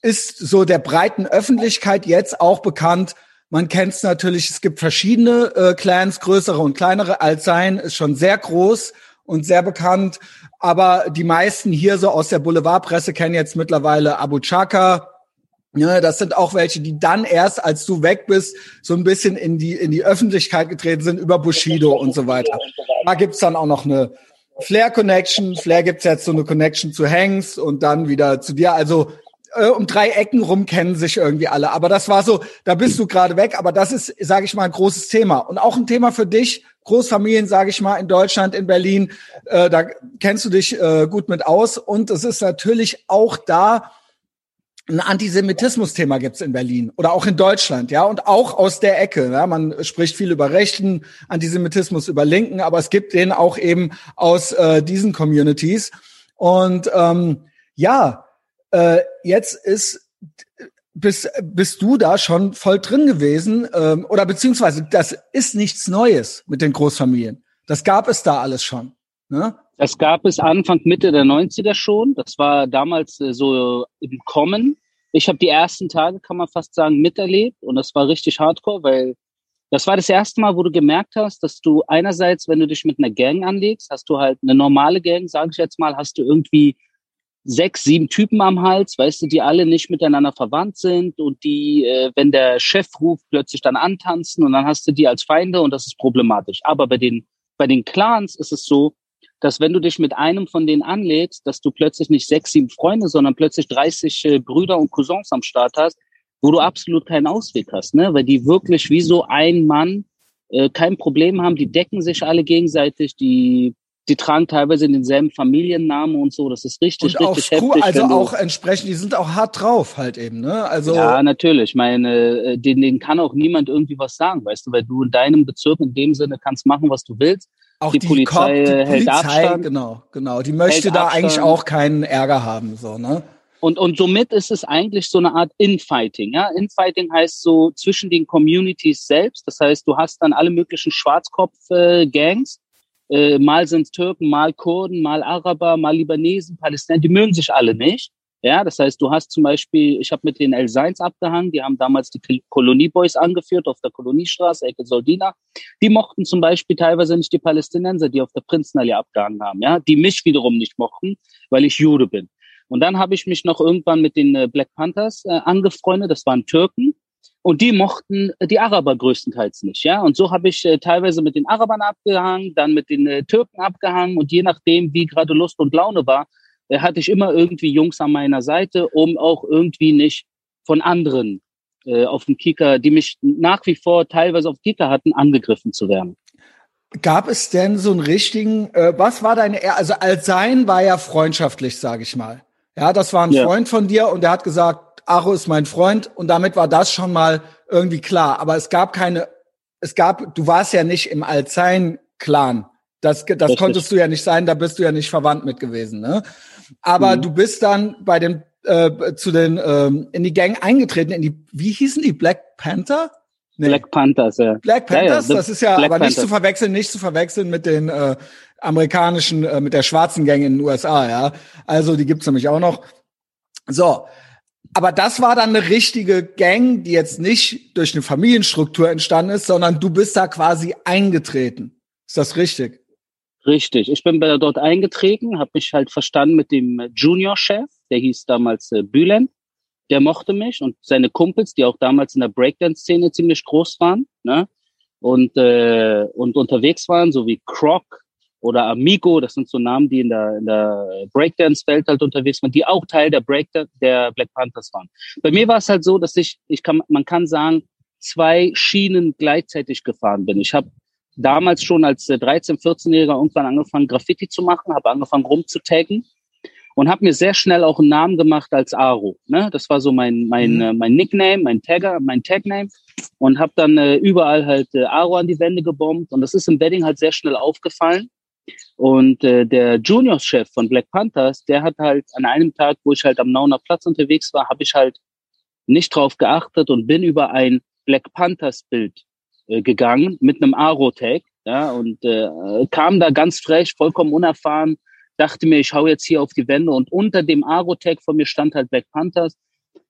ist so der breiten Öffentlichkeit jetzt auch bekannt man kennt es natürlich, es gibt verschiedene äh, Clans, größere und kleinere. Altsein ist schon sehr groß und sehr bekannt. Aber die meisten hier so aus der Boulevardpresse kennen jetzt mittlerweile Abu Chaka. Ja, das sind auch welche, die dann erst, als du weg bist, so ein bisschen in die, in die Öffentlichkeit getreten sind über Bushido und so weiter. Da gibt's dann auch noch eine Flair Connection. Flair gibt's jetzt so eine Connection zu Hanks und dann wieder zu dir. Also äh, um drei Ecken rum kennen sich irgendwie alle. Aber das war so, da bist du gerade weg. Aber das ist, sage ich mal, ein großes Thema. Und auch ein Thema für dich, Großfamilien, sage ich mal, in Deutschland, in Berlin. Äh, da kennst du dich äh, gut mit aus. Und es ist natürlich auch da ein Antisemitismus-Thema gibt's in Berlin oder auch in Deutschland, ja, und auch aus der Ecke. Ja? Man spricht viel über rechten Antisemitismus, über Linken, aber es gibt den auch eben aus äh, diesen Communities. Und ähm, ja, äh, jetzt ist bist, bist du da schon voll drin gewesen ähm, oder beziehungsweise das ist nichts Neues mit den Großfamilien. Das gab es da alles schon. Ne? Das gab es Anfang, Mitte der 90er schon. Das war damals äh, so im Kommen. Ich habe die ersten Tage, kann man fast sagen, miterlebt und das war richtig hardcore, weil das war das erste Mal, wo du gemerkt hast, dass du einerseits, wenn du dich mit einer Gang anlegst, hast du halt eine normale Gang, sage ich jetzt mal, hast du irgendwie sechs, sieben Typen am Hals, weißt du, die alle nicht miteinander verwandt sind und die, äh, wenn der Chef ruft, plötzlich dann antanzen und dann hast du die als Feinde und das ist problematisch. Aber bei den, bei den Clans ist es so, dass wenn du dich mit einem von denen anlädst, dass du plötzlich nicht sechs, sieben Freunde, sondern plötzlich 30 äh, Brüder und Cousins am Start hast, wo du absolut keinen Ausweg hast, ne? weil die wirklich wie so ein Mann äh, kein Problem haben, die decken sich alle gegenseitig, die die tragen teilweise denselben Familiennamen und so. Das ist richtig, und richtig heftig. Also auch entsprechend, die sind auch hart drauf halt eben, ne? Also ja, natürlich. Meine, äh, den, den kann auch niemand irgendwie was sagen, weißt du, weil du in deinem Bezirk in dem Sinne kannst machen, was du willst. Auch die, die Polizei, Cop, die hält Polizei, Abstand. Genau, genau. Die möchte da Abstand. eigentlich auch keinen Ärger haben, so ne? Und, und somit ist es eigentlich so eine Art Infighting. Ja? Infighting heißt so zwischen den Communities selbst. Das heißt, du hast dann alle möglichen Schwarzkopf-Gangs, äh, mal sind Türken, mal Kurden, mal Araber, mal Libanesen, Palästinenser, die mögen sich alle nicht. Ja, das heißt, du hast zum Beispiel, ich habe mit den El Seins abgehangen, die haben damals die Kolonieboys angeführt auf der Koloniestraße, Ecke Soldina. Die mochten zum Beispiel teilweise nicht die Palästinenser, die auf der Prinzenallee abgehangen haben, ja, die mich wiederum nicht mochten, weil ich Jude bin. Und dann habe ich mich noch irgendwann mit den äh, Black Panthers äh, angefreundet, das waren Türken. Und die mochten die Araber größtenteils nicht, ja. Und so habe ich äh, teilweise mit den Arabern abgehangen, dann mit den äh, Türken abgehangen und je nachdem, wie gerade Lust und Laune war, äh, hatte ich immer irgendwie Jungs an meiner Seite, um auch irgendwie nicht von anderen äh, auf dem Kicker, die mich nach wie vor teilweise auf Kicker hatten, angegriffen zu werden. Gab es denn so einen richtigen, äh, was war deine, also als sein war ja freundschaftlich, sage ich mal. Ja, das war ein ja. Freund von dir und der hat gesagt, Aro ist mein Freund und damit war das schon mal irgendwie klar. Aber es gab keine, es gab, du warst ja nicht im Alzein-Clan Das, das konntest du ja nicht sein, da bist du ja nicht verwandt mit gewesen, ne? Aber mhm. du bist dann bei den äh, zu den ähm, in die Gang eingetreten, in die wie hießen die Black Panther? Nee. Black Panthers, ja. Black Panthers, ja, ja. das ist ja Black aber nicht zu verwechseln, nicht zu verwechseln mit den äh, amerikanischen, äh, mit der schwarzen Gang in den USA, ja. Also die gibt's nämlich auch noch. So, aber das war dann eine richtige Gang, die jetzt nicht durch eine Familienstruktur entstanden ist, sondern du bist da quasi eingetreten. Ist das richtig? Richtig. Ich bin dort eingetreten, habe mich halt verstanden mit dem Junior-Chef, der hieß damals äh, Bülen. Der mochte mich und seine Kumpels, die auch damals in der Breakdance-Szene ziemlich groß waren, ne? Und, äh, und unterwegs waren, so wie Croc, oder Amigo, das sind so Namen, die in der, in der Breakdance-Welt halt unterwegs waren, die auch Teil der Break der Black Panthers waren. Bei mir war es halt so, dass ich, ich kann, man kann sagen, zwei Schienen gleichzeitig gefahren bin. Ich habe damals schon als 13-, 14-Jähriger irgendwann angefangen, Graffiti zu machen, habe angefangen rumzutaggen und habe mir sehr schnell auch einen Namen gemacht als Aro. Ne? Das war so mein mein mhm. äh, mein Nickname, mein Tagger, mein Tagname und habe dann äh, überall halt äh, Aro an die Wände gebombt und das ist im Wedding halt sehr schnell aufgefallen und äh, der Junior-Chef von Black Panthers, der hat halt an einem Tag, wo ich halt am Nauner Platz unterwegs war, habe ich halt nicht drauf geachtet und bin über ein Black Panthers Bild äh, gegangen mit einem Aro-Tag, ja, und äh, kam da ganz frech, vollkommen unerfahren, dachte mir, ich hau jetzt hier auf die Wände und unter dem Aro-Tag von mir stand halt Black Panthers.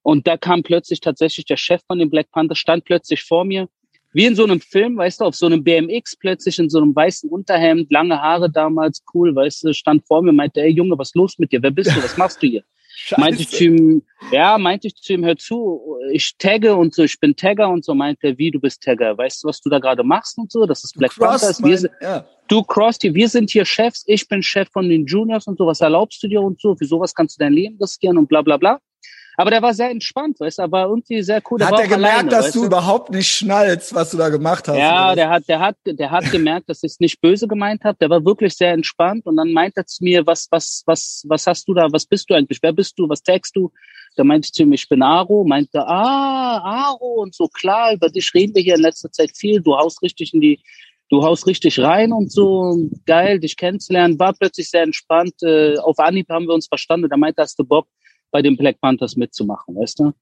Und da kam plötzlich tatsächlich der Chef von den Black Panthers, stand plötzlich vor mir wie in so einem Film, weißt du, auf so einem BMX plötzlich in so einem weißen Unterhemd, lange Haare damals, cool, weißt du, stand vor mir, meinte, ey Junge, was ist los mit dir? Wer bist du? Was machst du hier? <laughs> Scheiße. Meinte ich zu ihm, ja, meinte ich zu ihm, hör zu, ich tagge und so, ich bin Tagger und so, meinte er, wie, du bist Tagger, weißt du, was du da gerade machst und so, das ist Black Panthers, wir sind, ja. du crossed hier, wir sind hier Chefs, ich bin Chef von den Juniors und so, was erlaubst du dir und so, für sowas kannst du dein Leben riskieren und bla bla bla. Aber der war sehr entspannt, weißt du, aber irgendwie sehr cool. Der hat er gemerkt, alleine, dass du, du überhaupt nicht schnallst, was du da gemacht hast? Ja, der hat, der hat, der hat gemerkt, dass ich es nicht böse gemeint habe. Der war wirklich sehr entspannt und dann meint er zu mir, was, was, was, was hast du da? Was bist du eigentlich? Wer bist du? Was tagst du? Da meinte ich zu ihm, ich bin Aro. Meinte, ah, Aro und so klar. Über dich reden wir hier in letzter Zeit viel. Du haust richtig in die du haust richtig rein und so, geil, dich kennenzulernen, war plötzlich sehr entspannt. Äh, auf Anhieb haben wir uns verstanden. Da meinte, hast du Bock, bei den Black Panthers mitzumachen, weißt du?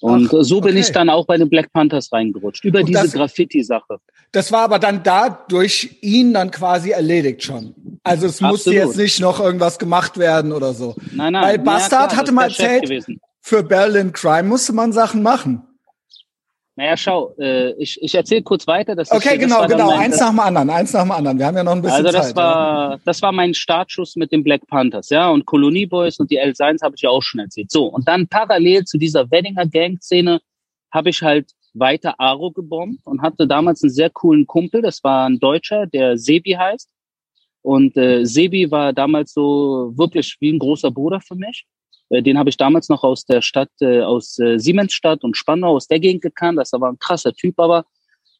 Und Ach, so bin okay. ich dann auch bei den Black Panthers reingerutscht, über und diese Graffiti-Sache. Das war aber dann da durch ihn dann quasi erledigt schon. Also es Absolut. musste jetzt nicht noch irgendwas gemacht werden oder so. Nein, nein. Weil Bastard ja, hatte mal erzählt, für Berlin Crime musste man Sachen machen. Naja, schau, äh, ich, ich erzähle kurz weiter. Dass okay, ich, genau, das genau. Eins nach dem anderen, eins nach dem anderen. Wir haben ja noch ein bisschen also das Zeit. War, ja. Das war mein Startschuss mit den Black Panthers, ja. Und Kolonie Boys und die L Science habe ich ja auch schon erzählt. So, und dann parallel zu dieser Weddinger Gang-Szene habe ich halt weiter Aro gebombt und hatte damals einen sehr coolen Kumpel. Das war ein Deutscher, der Sebi heißt. Und äh, Sebi war damals so wirklich wie ein großer Bruder für mich. Äh, den habe ich damals noch aus der Stadt, äh, aus äh, Siemensstadt und Spandau, aus der Gegend gekannt. Das war ein krasser Typ, aber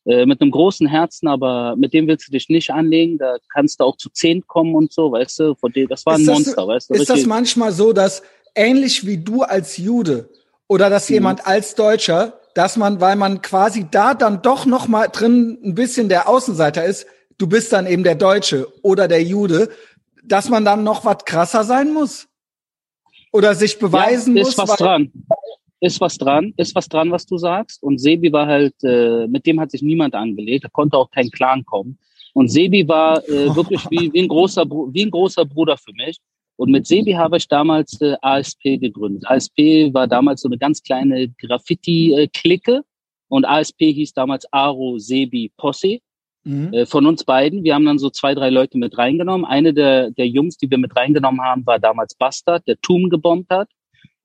äh, mit einem großen Herzen, aber mit dem willst du dich nicht anlegen. Da kannst du auch zu zehn kommen und so, weißt du. Von dem, das war ein das, Monster, weißt du. Ist das manchmal so, dass ähnlich wie du als Jude oder dass mhm. jemand als Deutscher, dass man, weil man quasi da dann doch noch mal drin ein bisschen der Außenseiter ist, du bist dann eben der Deutsche oder der Jude, dass man dann noch was krasser sein muss? Oder sich beweisen ja, ist muss. Ist was dran. Ist was dran, ist was dran, was du sagst. Und Sebi war halt, äh, mit dem hat sich niemand angelegt, da konnte auch kein Clan kommen. Und Sebi war äh, <laughs> wirklich wie, wie, ein großer, wie ein großer Bruder für mich. Und mit Sebi habe ich damals äh, ASP gegründet. ASP war damals so eine ganz kleine Graffiti-Clique. Und ASP hieß damals Aro Sebi Posse. Mhm. Äh, von uns beiden. Wir haben dann so zwei, drei Leute mit reingenommen. Eine der, der Jungs, die wir mit reingenommen haben, war damals Bastard, der Tum gebombt hat.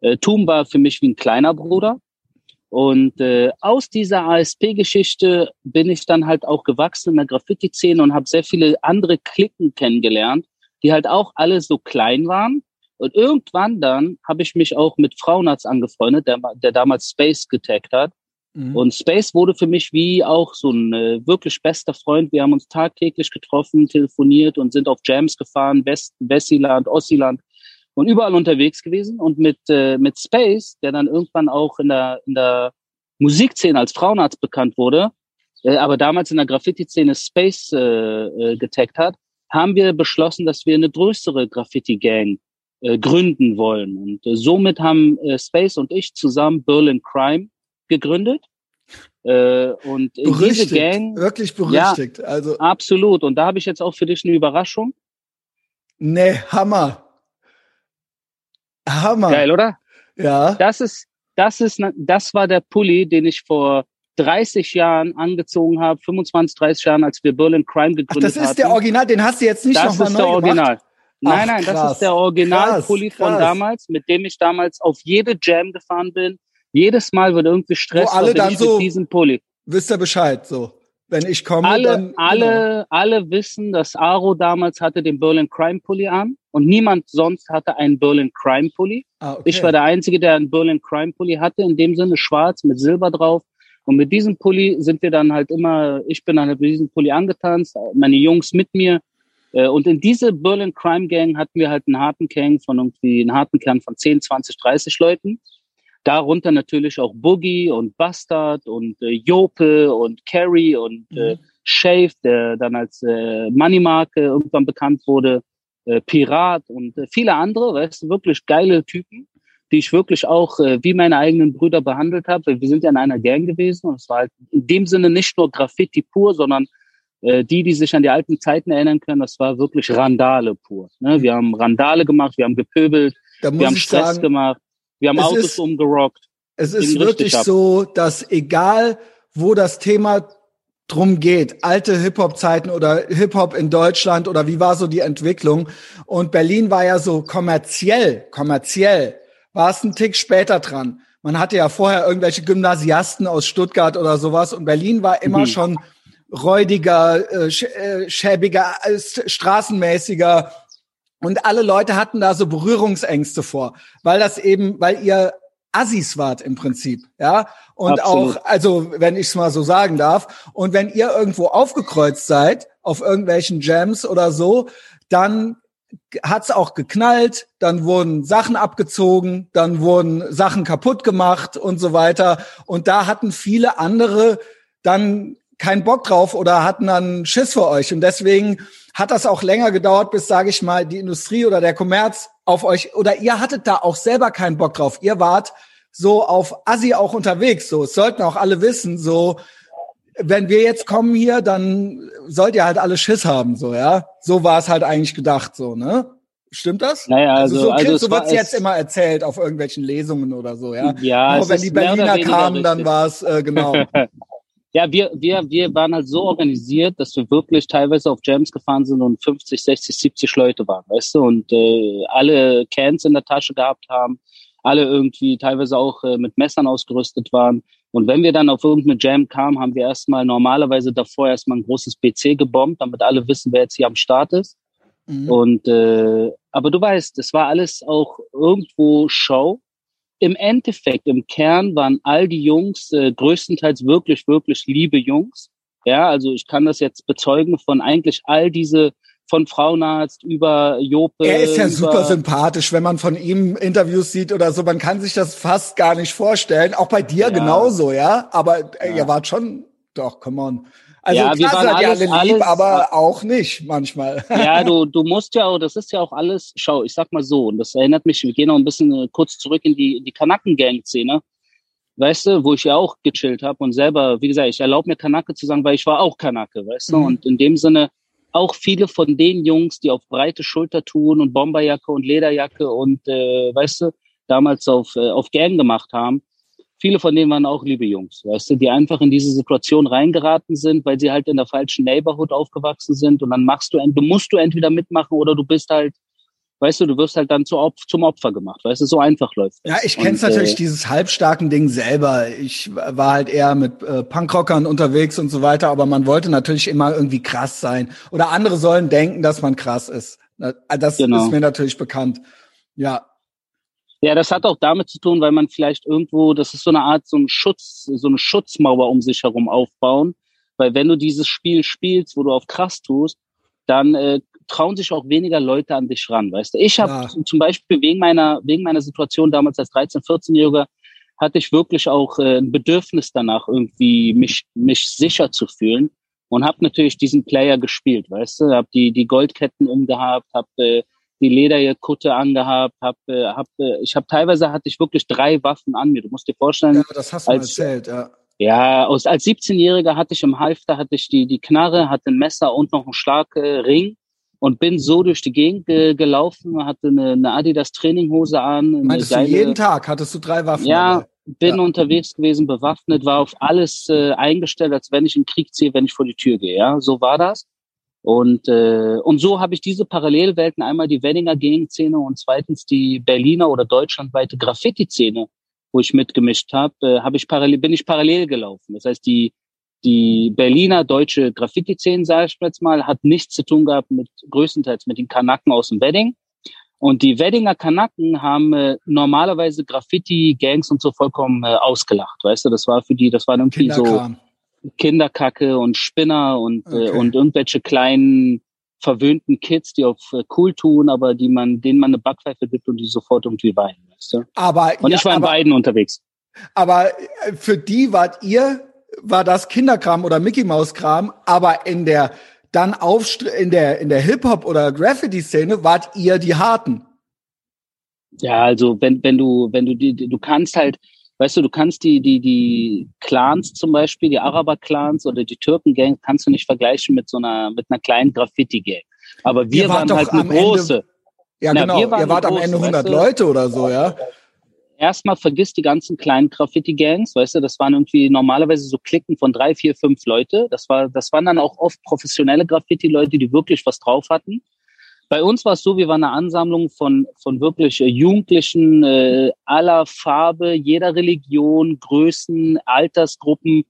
Äh, Tum war für mich wie ein kleiner Bruder. Und äh, aus dieser ASP-Geschichte bin ich dann halt auch gewachsen in der Graffiti-Szene und habe sehr viele andere Klicken kennengelernt, die halt auch alle so klein waren. Und irgendwann dann habe ich mich auch mit Frauenarzt angefreundet, der, der damals Space getaggt hat. Mhm. Und Space wurde für mich wie auch so ein äh, wirklich bester Freund. Wir haben uns tagtäglich getroffen, telefoniert und sind auf Jams gefahren, West, Wessiland, Ossiland und überall unterwegs gewesen. Und mit, äh, mit Space, der dann irgendwann auch in der, in der Musikszene als Frauenarzt bekannt wurde, äh, aber damals in der Graffiti-Szene Space äh, äh, getaggt hat, haben wir beschlossen, dass wir eine größere Graffiti-Gang äh, gründen wollen. Und äh, somit haben äh, Space und ich zusammen Berlin Crime gegründet. Äh, und berüchtigt, diese Gang wirklich berüchtigt. Ja, also absolut. Und da habe ich jetzt auch für dich eine Überraschung. Nee, Hammer. Hammer. Geil, oder? Ja. Das ist, das ist, das war der Pulli, den ich vor 30 Jahren angezogen habe, 25, 30 Jahren, als wir Berlin Crime gegründet haben. Das ist hatten. der Original, den hast du jetzt nicht nochmal neu Das ist der Original. Gemacht? Nein, Ach, nein, krass, das ist der Original-Pulli von damals, mit dem ich damals auf jede Jam gefahren bin. Jedes Mal wird irgendwie Stress, Wo alle dann so, mit diesem Pulli. Wisst ihr Bescheid, so. Wenn ich komme, alle, dann. Alle, alle wissen, dass Aro damals hatte den Berlin Crime Pulli an und niemand sonst hatte einen Berlin Crime Pulli. Ah, okay. Ich war der Einzige, der einen Berlin Crime Pulli hatte, in dem Sinne schwarz mit Silber drauf. Und mit diesem Pulli sind wir dann halt immer, ich bin dann halt mit diesem Pulli angetanzt, meine Jungs mit mir. Äh, und in diese Berlin Crime Gang hatten wir halt einen harten Gang von irgendwie, einen harten Kern von 10, 20, 30 Leuten. Darunter natürlich auch Boogie und Bastard und äh, Jope und Carrie und äh, mhm. Shave, der dann als äh, Moneymarke irgendwann bekannt wurde, äh, Pirat und äh, viele andere, weißt du, wirklich geile Typen die ich wirklich auch äh, wie meine eigenen Brüder behandelt habe. Wir sind ja in einer Gang gewesen und es war halt in dem Sinne nicht nur Graffiti pur, sondern äh, die, die sich an die alten Zeiten erinnern können, das war wirklich Randale pur. Ne? Wir haben Randale gemacht, wir haben gepöbelt, wir haben Stress sagen, gemacht, wir haben Autos ist, umgerockt. Es ist wirklich so, dass egal wo das Thema drum geht, alte Hip-Hop-Zeiten oder Hip-Hop in Deutschland oder wie war so die Entwicklung? Und Berlin war ja so kommerziell, kommerziell war es ein Tick später dran. Man hatte ja vorher irgendwelche Gymnasiasten aus Stuttgart oder sowas und Berlin war immer mhm. schon räudiger, äh, äh schäbiger, äh, straßenmäßiger und alle Leute hatten da so Berührungsängste vor, weil das eben, weil ihr Assis wart im Prinzip, ja. Und Absolut. auch, also wenn ich es mal so sagen darf, und wenn ihr irgendwo aufgekreuzt seid auf irgendwelchen Jams oder so, dann hat's auch geknallt, dann wurden Sachen abgezogen, dann wurden Sachen kaputt gemacht und so weiter. Und da hatten viele andere dann keinen Bock drauf oder hatten dann Schiss vor euch. Und deswegen hat das auch länger gedauert, bis, sage ich mal, die Industrie oder der Kommerz auf euch oder ihr hattet da auch selber keinen Bock drauf. Ihr wart so auf Assi auch unterwegs. So, es sollten auch alle wissen, so wenn wir jetzt kommen hier, dann sollt ihr halt alle Schiss haben, so, ja. So war es halt eigentlich gedacht, so, ne? Stimmt das? Naja, also, also so, also so wird's jetzt immer erzählt auf irgendwelchen Lesungen oder so, ja. Ja. Aber wenn die Berliner kamen, dann war es äh, genau. <laughs> ja, wir, wir, wir waren halt so organisiert, dass wir wirklich teilweise auf Jams gefahren sind und 50, 60, 70 Leute waren, weißt du, und äh, alle Cans in der Tasche gehabt haben, alle irgendwie teilweise auch äh, mit Messern ausgerüstet waren. Und wenn wir dann auf irgendeine Jam kamen, haben wir erstmal normalerweise davor erstmal ein großes PC gebombt, damit alle wissen, wer jetzt hier am Start ist. Mhm. Und äh, aber du weißt, es war alles auch irgendwo Show. Im Endeffekt, im Kern waren all die Jungs äh, größtenteils wirklich, wirklich liebe Jungs. Ja, also ich kann das jetzt bezeugen von eigentlich all diese von Frauenarzt über Jope. Er ist ja super sympathisch, wenn man von ihm Interviews sieht oder so. Man kann sich das fast gar nicht vorstellen. Auch bei dir ja. genauso, ja. Aber äh, ja. ihr wart schon, doch, come on. Also ja, klar seid ihr alle lieb, alles, aber auch nicht manchmal. <laughs> Ja, du, du musst ja auch, das ist ja auch alles, schau, ich sag mal so, und das erinnert mich, wir gehen noch ein bisschen äh, kurz zurück in die, in die Kanaken-Gang-Szene. Weißt du, wo ich ja auch gechillt habe und selber, wie gesagt, ich erlaube mir Kanake zu sagen, weil ich war auch Kanake, weißt du? Mhm. Und in dem Sinne, auch viele von den Jungs, die auf breite Schulter tun und Bomberjacke und Lederjacke und äh, weißt du, damals auf, äh, auf Gang gemacht haben, viele von denen waren auch liebe Jungs, weißt du, die einfach in diese Situation reingeraten sind, weil sie halt in der falschen Neighborhood aufgewachsen sind und dann machst du, du musst du entweder mitmachen oder du bist halt weißt du, du wirst halt dann zu Opf zum Opfer gemacht, weißt du, so einfach läuft das. Ja, ich kenn's und, natürlich, äh, dieses halbstarken Ding selber. Ich war halt eher mit äh, Punkrockern unterwegs und so weiter, aber man wollte natürlich immer irgendwie krass sein. Oder andere sollen denken, dass man krass ist. Das genau. ist mir natürlich bekannt. Ja. Ja, das hat auch damit zu tun, weil man vielleicht irgendwo, das ist so eine Art, so ein Schutz, so eine Schutzmauer um sich herum aufbauen. Weil wenn du dieses Spiel spielst, wo du auf krass tust, dann äh, trauen sich auch weniger Leute an dich ran, weißt du. Ich habe ja. zum Beispiel wegen meiner, wegen meiner Situation damals als 13-, 14-Jähriger hatte ich wirklich auch äh, ein Bedürfnis danach, irgendwie mich, mich sicher zu fühlen. und habe natürlich diesen Player gespielt, weißt du, habe die die Goldketten umgehabt, habe äh, die Lederkutte angehabt, habe äh, hab, äh, ich habe teilweise hatte ich wirklich drei Waffen an mir. Du musst dir vorstellen, ja, das hast du als, erzählt, ja. Ja, aus, als 17-Jähriger hatte ich im Halfter hatte ich die die Knarre, hatte ein Messer und noch einen Schlagring und bin so durch die Gegend äh, gelaufen, hatte eine, eine Adidas Traininghose an. Meinst du jeden Tag hattest du drei Waffen? Ja, dabei? bin ja. unterwegs gewesen, bewaffnet, war auf alles äh, eingestellt, als wenn ich in den Krieg ziehe, wenn ich vor die Tür gehe. Ja, so war das. Und äh, und so habe ich diese Parallelwelten einmal die Weddinger Gang-Szene und zweitens die Berliner oder deutschlandweite Graffiti-Szene, wo ich mitgemischt habe, äh, habe ich parallel bin ich parallel gelaufen. Das heißt die die Berliner deutsche Graffiti-Szene, sage ich jetzt mal, hat nichts zu tun gehabt mit größtenteils mit den Kanaken aus dem Wedding. Und die Weddinger Kanaken haben äh, normalerweise Graffiti-Gangs und so vollkommen äh, ausgelacht, weißt du? Das war für die, das war irgendwie so Kinderkacke und Spinner und, äh, okay. äh, und irgendwelche kleinen verwöhnten Kids, die auf äh, cool tun, aber die man, denen man eine Backpfeife gibt und die sofort irgendwie weinen, weißt du? Aber, und ja, ich war in beiden unterwegs. Aber äh, für die wart ihr war das Kinderkram oder Mickey Maus Kram, aber in der dann auf in der in der Hip Hop oder Graffiti Szene wart ihr die harten. Ja, also wenn wenn du wenn du die du kannst halt weißt du, du kannst die, die, die Clans zum Beispiel, die Araber-Clans oder die Türken-Gang, kannst du nicht vergleichen mit so einer, mit einer kleinen Graffiti-Gang. Aber wir waren halt eine große. Ende, ja, Na, genau. Ihr wart am Ende 100 weißt du? Leute oder so, ja? erstmal vergiss die ganzen kleinen Graffiti-Gangs, weißt du, das waren irgendwie normalerweise so Klicken von drei, vier, fünf Leute. Das war, das waren dann auch oft professionelle Graffiti-Leute, die wirklich was drauf hatten. Bei uns war es so, wir waren eine Ansammlung von, von wirklich äh, Jugendlichen äh, aller Farbe, jeder Religion, Größen, Altersgruppen,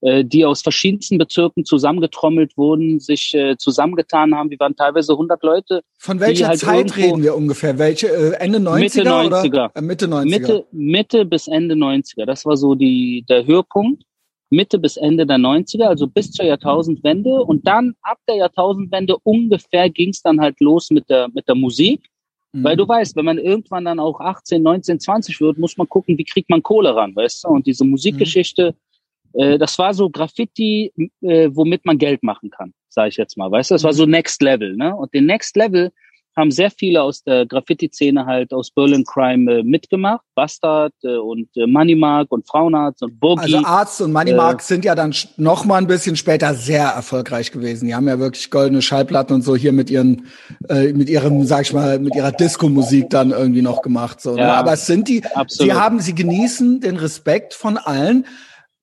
äh, die aus verschiedensten Bezirken zusammengetrommelt wurden, sich äh, zusammengetan haben. Wir waren teilweise 100 Leute. Von welcher halt Zeit reden wir ungefähr? Welche äh, Ende 90er Mitte 90er. Oder? Äh, Mitte 90er. Mitte, Mitte bis Ende 90er. Das war so die der Höhepunkt. Mitte bis Ende der 90er, also bis zur Jahrtausendwende. Und dann ab der Jahrtausendwende ungefähr ging es dann halt los mit der mit der Musik. Mhm. Weil du weißt, wenn man irgendwann dann auch 18, 19, 20 wird, muss man gucken, wie kriegt man Kohle ran, weißt du? Und diese Musikgeschichte, mhm äh, das war so Graffiti, äh, womit man Geld machen kann, sage ich jetzt mal. Weißt du, das war so Next Level, ne? Und den Next Level haben sehr viele aus der Graffiti-Szene halt aus Berlin Crime äh, mitgemacht. Bastard äh, und äh, Moneymark und Frauenarzt und Boogie. Also Arzt und Moneymark äh, sind ja dann noch mal ein bisschen später sehr erfolgreich gewesen. Die haben ja wirklich goldene Schallplatten und so hier mit ihren, äh, mit ihrem, sag ich mal, mit ihrer Disco-Musik dann irgendwie noch gemacht. So, ne? ja, Aber es sind die, absolut. sie haben, sie genießen den Respekt von allen.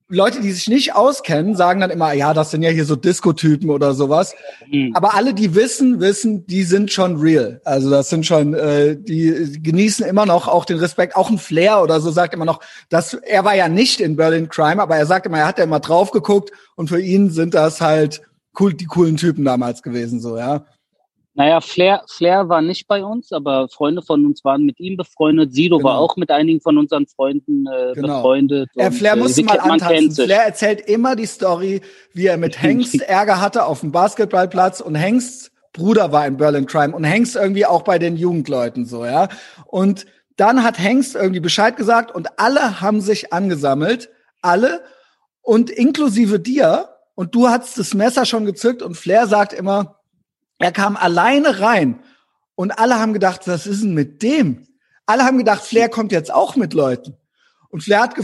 Leute, die sich nicht auskennen, sagen dann immer, ja, das sind ja hier so Disco-Typen oder sowas. Mhm. Aber alle, die wissen, wissen, die sind schon real. Also das sind schon, äh, die genießen immer noch auch den Respekt. Auch ein Flair oder so sagt immer noch, dass er war ja nicht in Berlin Crime, aber er sagt immer, er hat ja immer drauf geguckt und für ihn sind das halt cool, die coolen Typen damals gewesen, so, ja. Naja, Flair, Flair war nicht bei uns, aber Freunde von uns waren mit ihm befreundet. Sido genau. war auch mit einigen von unseren Freunden äh, genau. befreundet. Ja, Flair musste äh, mal antanzen. Flair erzählt immer die Story, wie er mit Hengst Ärger hatte auf dem Basketballplatz und Hengsts Bruder war in Berlin Crime und Hengst irgendwie auch bei den Jugendleuten so, ja. Und dann hat Hengst irgendwie Bescheid gesagt und alle haben sich angesammelt, alle und inklusive dir und du hast das Messer schon gezückt und Flair sagt immer, er kam alleine rein und alle haben gedacht, was ist denn mit dem? Alle haben gedacht, Flair kommt jetzt auch mit Leuten. Und Flair hat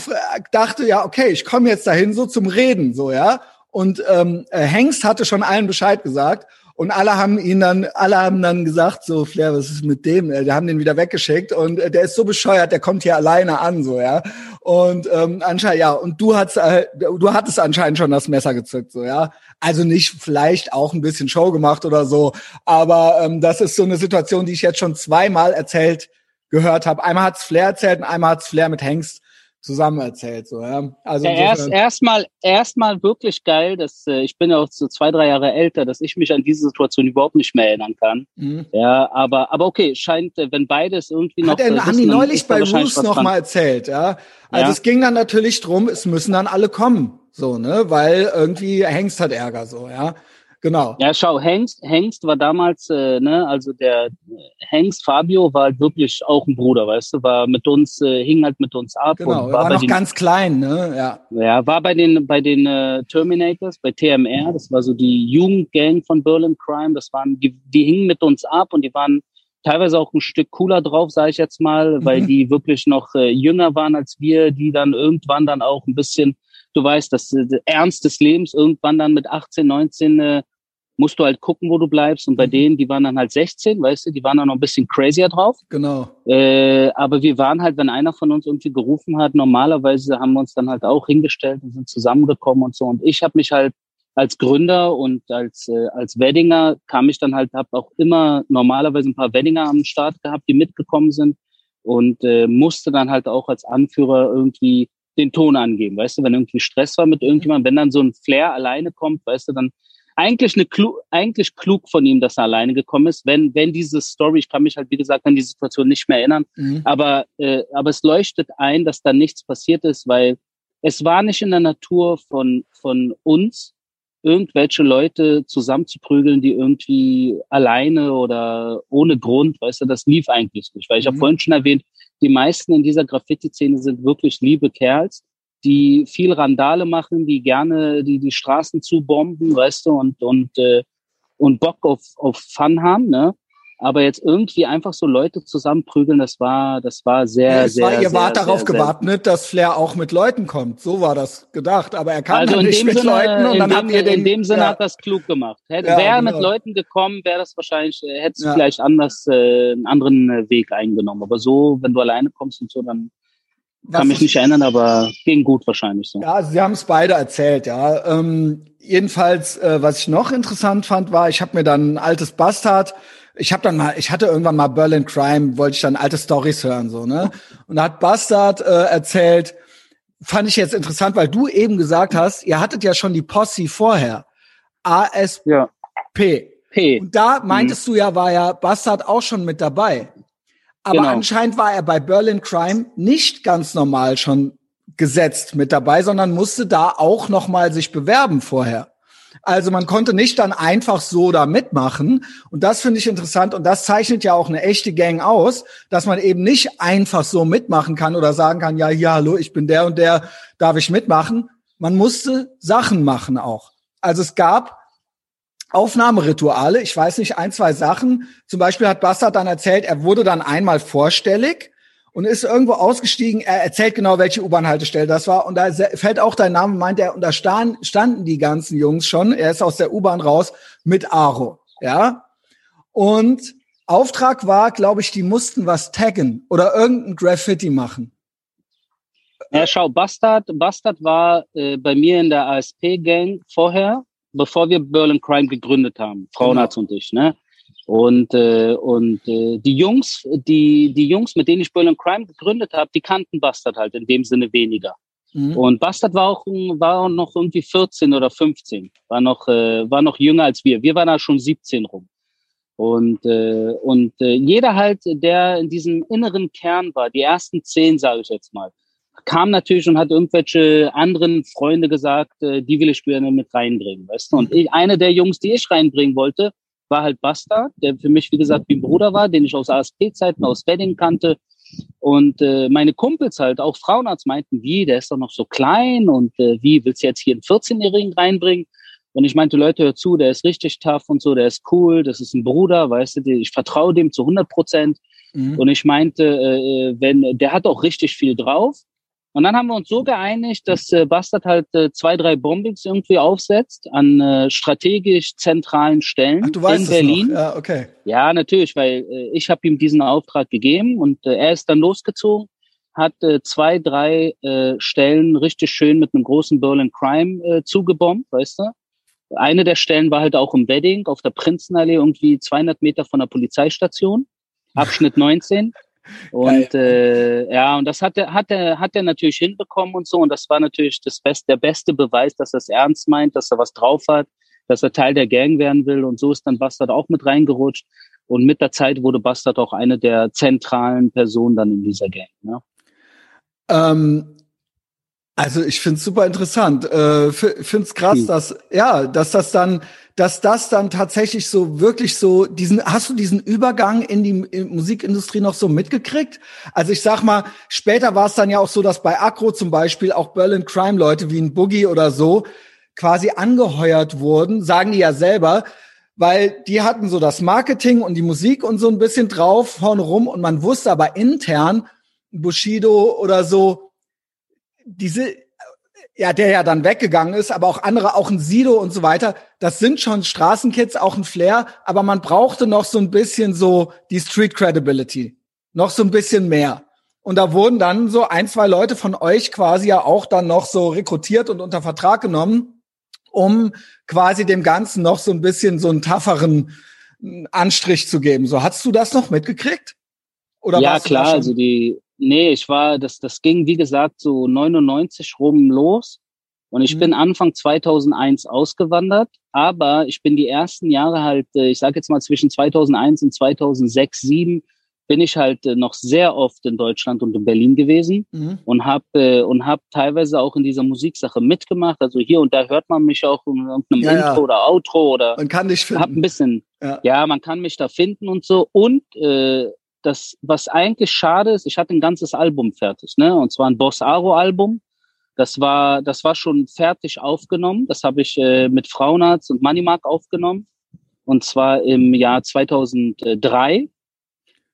dachte, ja, okay, ich komme jetzt dahin so zum Reden, so, ja. Und ähm, äh, Hengst hatte schon allen Bescheid gesagt. Und alle haben ihn dann, alle haben dann gesagt, so, Flair, was ist mit dem? Äh, die haben den wieder weggeschickt und äh, der ist so bescheuert, der kommt hier alleine an, so, ja. Und ähm, anscheinend, ja, und du hattest, äh, du hattest anscheinend schon das Messer gezückt, so, ja. Also nicht vielleicht auch ein bisschen Show gemacht oder so, aber ähm, das ist so eine Situation, die ich jetzt schon zweimal erzählt gehört habe. Einmal hat's Flair erzählt und einmal hat's Flair mit Hengst zusammen erzählt. So, ja. Also ja, erst erstmal erstmal wirklich geil, dass äh, ich bin ja auch so zwei drei Jahre älter, dass ich mich an diese Situation überhaupt nicht mehr erinnern kann. Mhm. Ja, aber aber okay, scheint, äh, wenn beides irgendwie noch. Hat er, haben die neulich bei Roos noch mal erzählt, ja. Also ja. es ging dann natürlich drum, es müssen dann alle kommen, so ne, weil irgendwie Hengst hat Ärger, so ja. Genau. Ja, schau, Hengst, Hengst war damals, äh, ne, also der Hengst Fabio war halt wirklich auch ein Bruder, weißt du, war mit uns, äh, hing halt mit uns ab. Genau, und war, war, noch den, ganz klein, ne? Ja. Ja, war bei den bei den äh, Terminators, bei TMR, das war so die Jugendgang von Berlin Crime, das waren die die hingen mit uns ab und die waren teilweise auch ein Stück cooler drauf, sage ich jetzt mal, weil Mhm. die wirklich noch äh, jünger waren als wir, die dann irgendwann dann auch ein bisschen, du weißt, das äh, Ernst des Lebens irgendwann dann mit 18, 19 äh, musst du halt gucken, wo du bleibst und bei Mhm. denen, die waren dann halt 16, weißt du, die waren dann noch ein bisschen crazier drauf. Genau. Äh, aber wir waren halt, wenn einer von uns irgendwie gerufen hat, normalerweise haben wir uns dann halt auch hingestellt und sind zusammengekommen und so. Und ich habe mich halt als Gründer und als äh, als Weddinger kam ich dann halt, habe auch immer normalerweise ein paar Weddinger am Start gehabt, die mitgekommen sind und äh, musste dann halt auch als Anführer irgendwie den Ton angeben, weißt du, wenn irgendwie Stress war mit irgendjemandem, wenn dann so ein Flair alleine kommt, weißt du, dann eigentlich eine klug, eigentlich klug von ihm, dass er alleine gekommen ist, wenn wenn diese Story, ich kann mich halt wie gesagt an die Situation nicht mehr erinnern, Mhm. aber, äh, aber es leuchtet ein, dass da nichts passiert ist, weil es war nicht in der Natur von, von uns, irgendwelche Leute zusammenzuprügeln, die irgendwie alleine oder ohne Grund, weißt du, das lief eigentlich nicht. Weil ich habe Mhm. vorhin schon erwähnt, die meisten in dieser Graffiti-Szene sind wirklich liebe Kerls, die viel Randale machen, die gerne die, die Straßen zubomben, weißt du, und, und, äh, und Bock auf, auf Fun haben, ne? Aber jetzt irgendwie einfach so Leute zusammenprügeln, das war, das war sehr, Ja, es sehr, war, ihr sehr, wart sehr, darauf sehr, gewappnet, dass Flair auch mit Leuten kommt. So war das gedacht. Aber er kam also dann in nicht mit Sinne, Leuten und dann dem, habt ihr den. in dem Sinne ja, hat das klug gemacht. Hätte, Ja, wäre genau. mit Leuten gekommen, wäre das wahrscheinlich, äh, hättest du Ja. vielleicht anders äh, einen anderen äh, Weg eingenommen. Aber so, wenn du alleine kommst und so, dann kann mich nicht erinnern, aber ging gut wahrscheinlich so. Ja, also sie haben es beide erzählt, ja. Ähm, jedenfalls, äh, was ich noch interessant fand, war, ich habe mir dann ein altes Bastard, ich habe dann mal, ich hatte irgendwann mal Berlin Crime, wollte ich dann alte Stories hören, so, ne? Und da hat Bastard äh, erzählt, fand ich jetzt interessant, weil du eben gesagt hast, ihr hattet ja schon die Posse vorher. ASP. Ja. P. Und da meintest du ja, war ja Bastard auch schon mit dabei. Aber Genau. anscheinend war er bei Berlin Crime nicht ganz normal schon gesetzt mit dabei, sondern musste da auch noch mal sich bewerben vorher. Also man konnte nicht dann einfach so da mitmachen. Und das finde ich interessant. Und das zeichnet ja auch eine echte Gang aus, dass man eben nicht einfach so mitmachen kann oder sagen kann, ja, hier, hallo, ich bin der und der, darf ich mitmachen. Man musste Sachen machen auch. Also es gab Aufnahmerituale. Ich weiß nicht, ein, zwei Sachen. Zum Beispiel hat Bastard dann erzählt, er wurde dann einmal vorstellig und ist irgendwo ausgestiegen. Er erzählt genau, welche U-Bahn-Haltestelle das war. Und da fällt auch dein Name, meint er. Und da stan- standen die ganzen Jungs schon. Er ist aus der U-Bahn raus mit Aro. Ja. Und Auftrag war, glaube ich, die mussten was taggen oder irgendein Graffiti machen. Ja, schau, Bastard, Bastard war äh, bei mir in der ASP-Gang vorher, bevor wir Berlin Crime gegründet haben, Frauenarzt und ich, ne? Und äh, und äh, die Jungs, die die Jungs, mit denen ich Berlin Crime gegründet habe, die kannten Bastard halt in dem Sinne weniger. Mhm. Und Bastard war auch war auch noch irgendwie 14 oder 15, war noch äh, war noch jünger als wir. Wir waren da schon 17 rum. Und äh, und äh, jeder halt, der in diesem inneren Kern war, die ersten zehn, sage ich jetzt mal, kam natürlich und hat irgendwelche anderen Freunde gesagt, äh, die will ich gerne mit reinbringen, weißt du? Und ich, eine der Jungs, die ich reinbringen wollte, war halt Bastard, der für mich, wie gesagt, wie ein Bruder war, den ich aus ASP-Zeiten, aus Wedding kannte. Und äh, meine Kumpels halt, auch Frauenarzt, meinten, wie, der ist doch noch so klein und äh, wie, willst du jetzt hier einen 14-Jährigen reinbringen? Und ich meinte, Leute, hör zu, der ist richtig tough und so, der ist cool, das ist ein Bruder, weißt du, ich vertraue dem zu 100 Prozent. Mhm. Und ich meinte, äh, wenn der hat auch richtig viel drauf. Und dann haben wir uns so geeinigt, dass äh, Bastard halt äh, zwei, drei Bombings irgendwie aufsetzt an äh, strategisch zentralen Stellen Ach, du weißt in Berlin. noch. Ja, okay. Ja, natürlich, weil äh, ich habe ihm diesen Auftrag gegeben und äh, er ist dann losgezogen, hat äh, zwei, drei äh, Stellen richtig schön mit einem großen Berlin Crime äh, zugebombt, weißt du. Eine der Stellen war halt auch im Wedding auf der Prinzenallee, irgendwie 200 Meter von der Polizeistation, Abschnitt 19. Und äh, ja, und das hat er, hat er, hat er natürlich hinbekommen und so. Und das war natürlich das best, der beste Beweis, dass er es ernst meint, dass er was drauf hat, dass er Teil der Gang werden will. Und so ist dann Bastard auch mit reingerutscht. Und mit der Zeit wurde Bastard auch eine der zentralen Personen dann in dieser Gang. Ne? Ähm, Also ich finde es super interessant. Äh, finde es krass, hm. dass ja, dass das dann, dass das dann tatsächlich so wirklich so diesen. Hast du diesen Übergang in die in Musikindustrie noch so mitgekriegt? Also ich sag mal, später war es dann ja auch so, dass bei Acro zum Beispiel auch Berlin Crime Leute wie ein Boogie oder so quasi angeheuert wurden, sagen die ja selber, weil die hatten so das Marketing und die Musik und so ein bisschen drauf vorne rum und man wusste aber intern Bushido oder so diese, ja, der ja dann weggegangen ist, aber auch andere, auch ein Sido und so weiter, das sind schon Straßenkids, auch ein Flair, aber man brauchte noch so ein bisschen so die Street Credibility. Noch so ein bisschen mehr. Und da wurden dann so ein, zwei Leute von euch quasi ja auch dann noch so rekrutiert und unter Vertrag genommen, um quasi dem Ganzen noch so ein bisschen so einen tafferen Anstrich zu geben. So, hast du das noch mitgekriegt? Oder ja, klar, also die, Nee, ich war, das, das ging, wie gesagt, so 99 rum los. Und ich mhm. bin Anfang 2001 ausgewandert, aber ich bin die ersten Jahre halt, äh, ich sage jetzt mal zwischen 2001 und 2006, 2007, bin ich halt äh, noch sehr oft in Deutschland und in Berlin gewesen mhm. und habe äh, und hab teilweise auch in dieser Musiksache mitgemacht. Also hier und da hört man mich auch in irgendeinem ja, Intro ja. oder Outro oder man kann dich finden. Hab ein bisschen, ja. ja. man kann mich da finden und so. Und äh, das, was eigentlich schade ist, ich hatte ein ganzes Album fertig, ne? Und zwar ein Boss Aro Album. Das war, das war schon fertig aufgenommen. Das habe ich äh, mit Frauenarzt und Moneymark aufgenommen. Und zwar im Jahr 2003.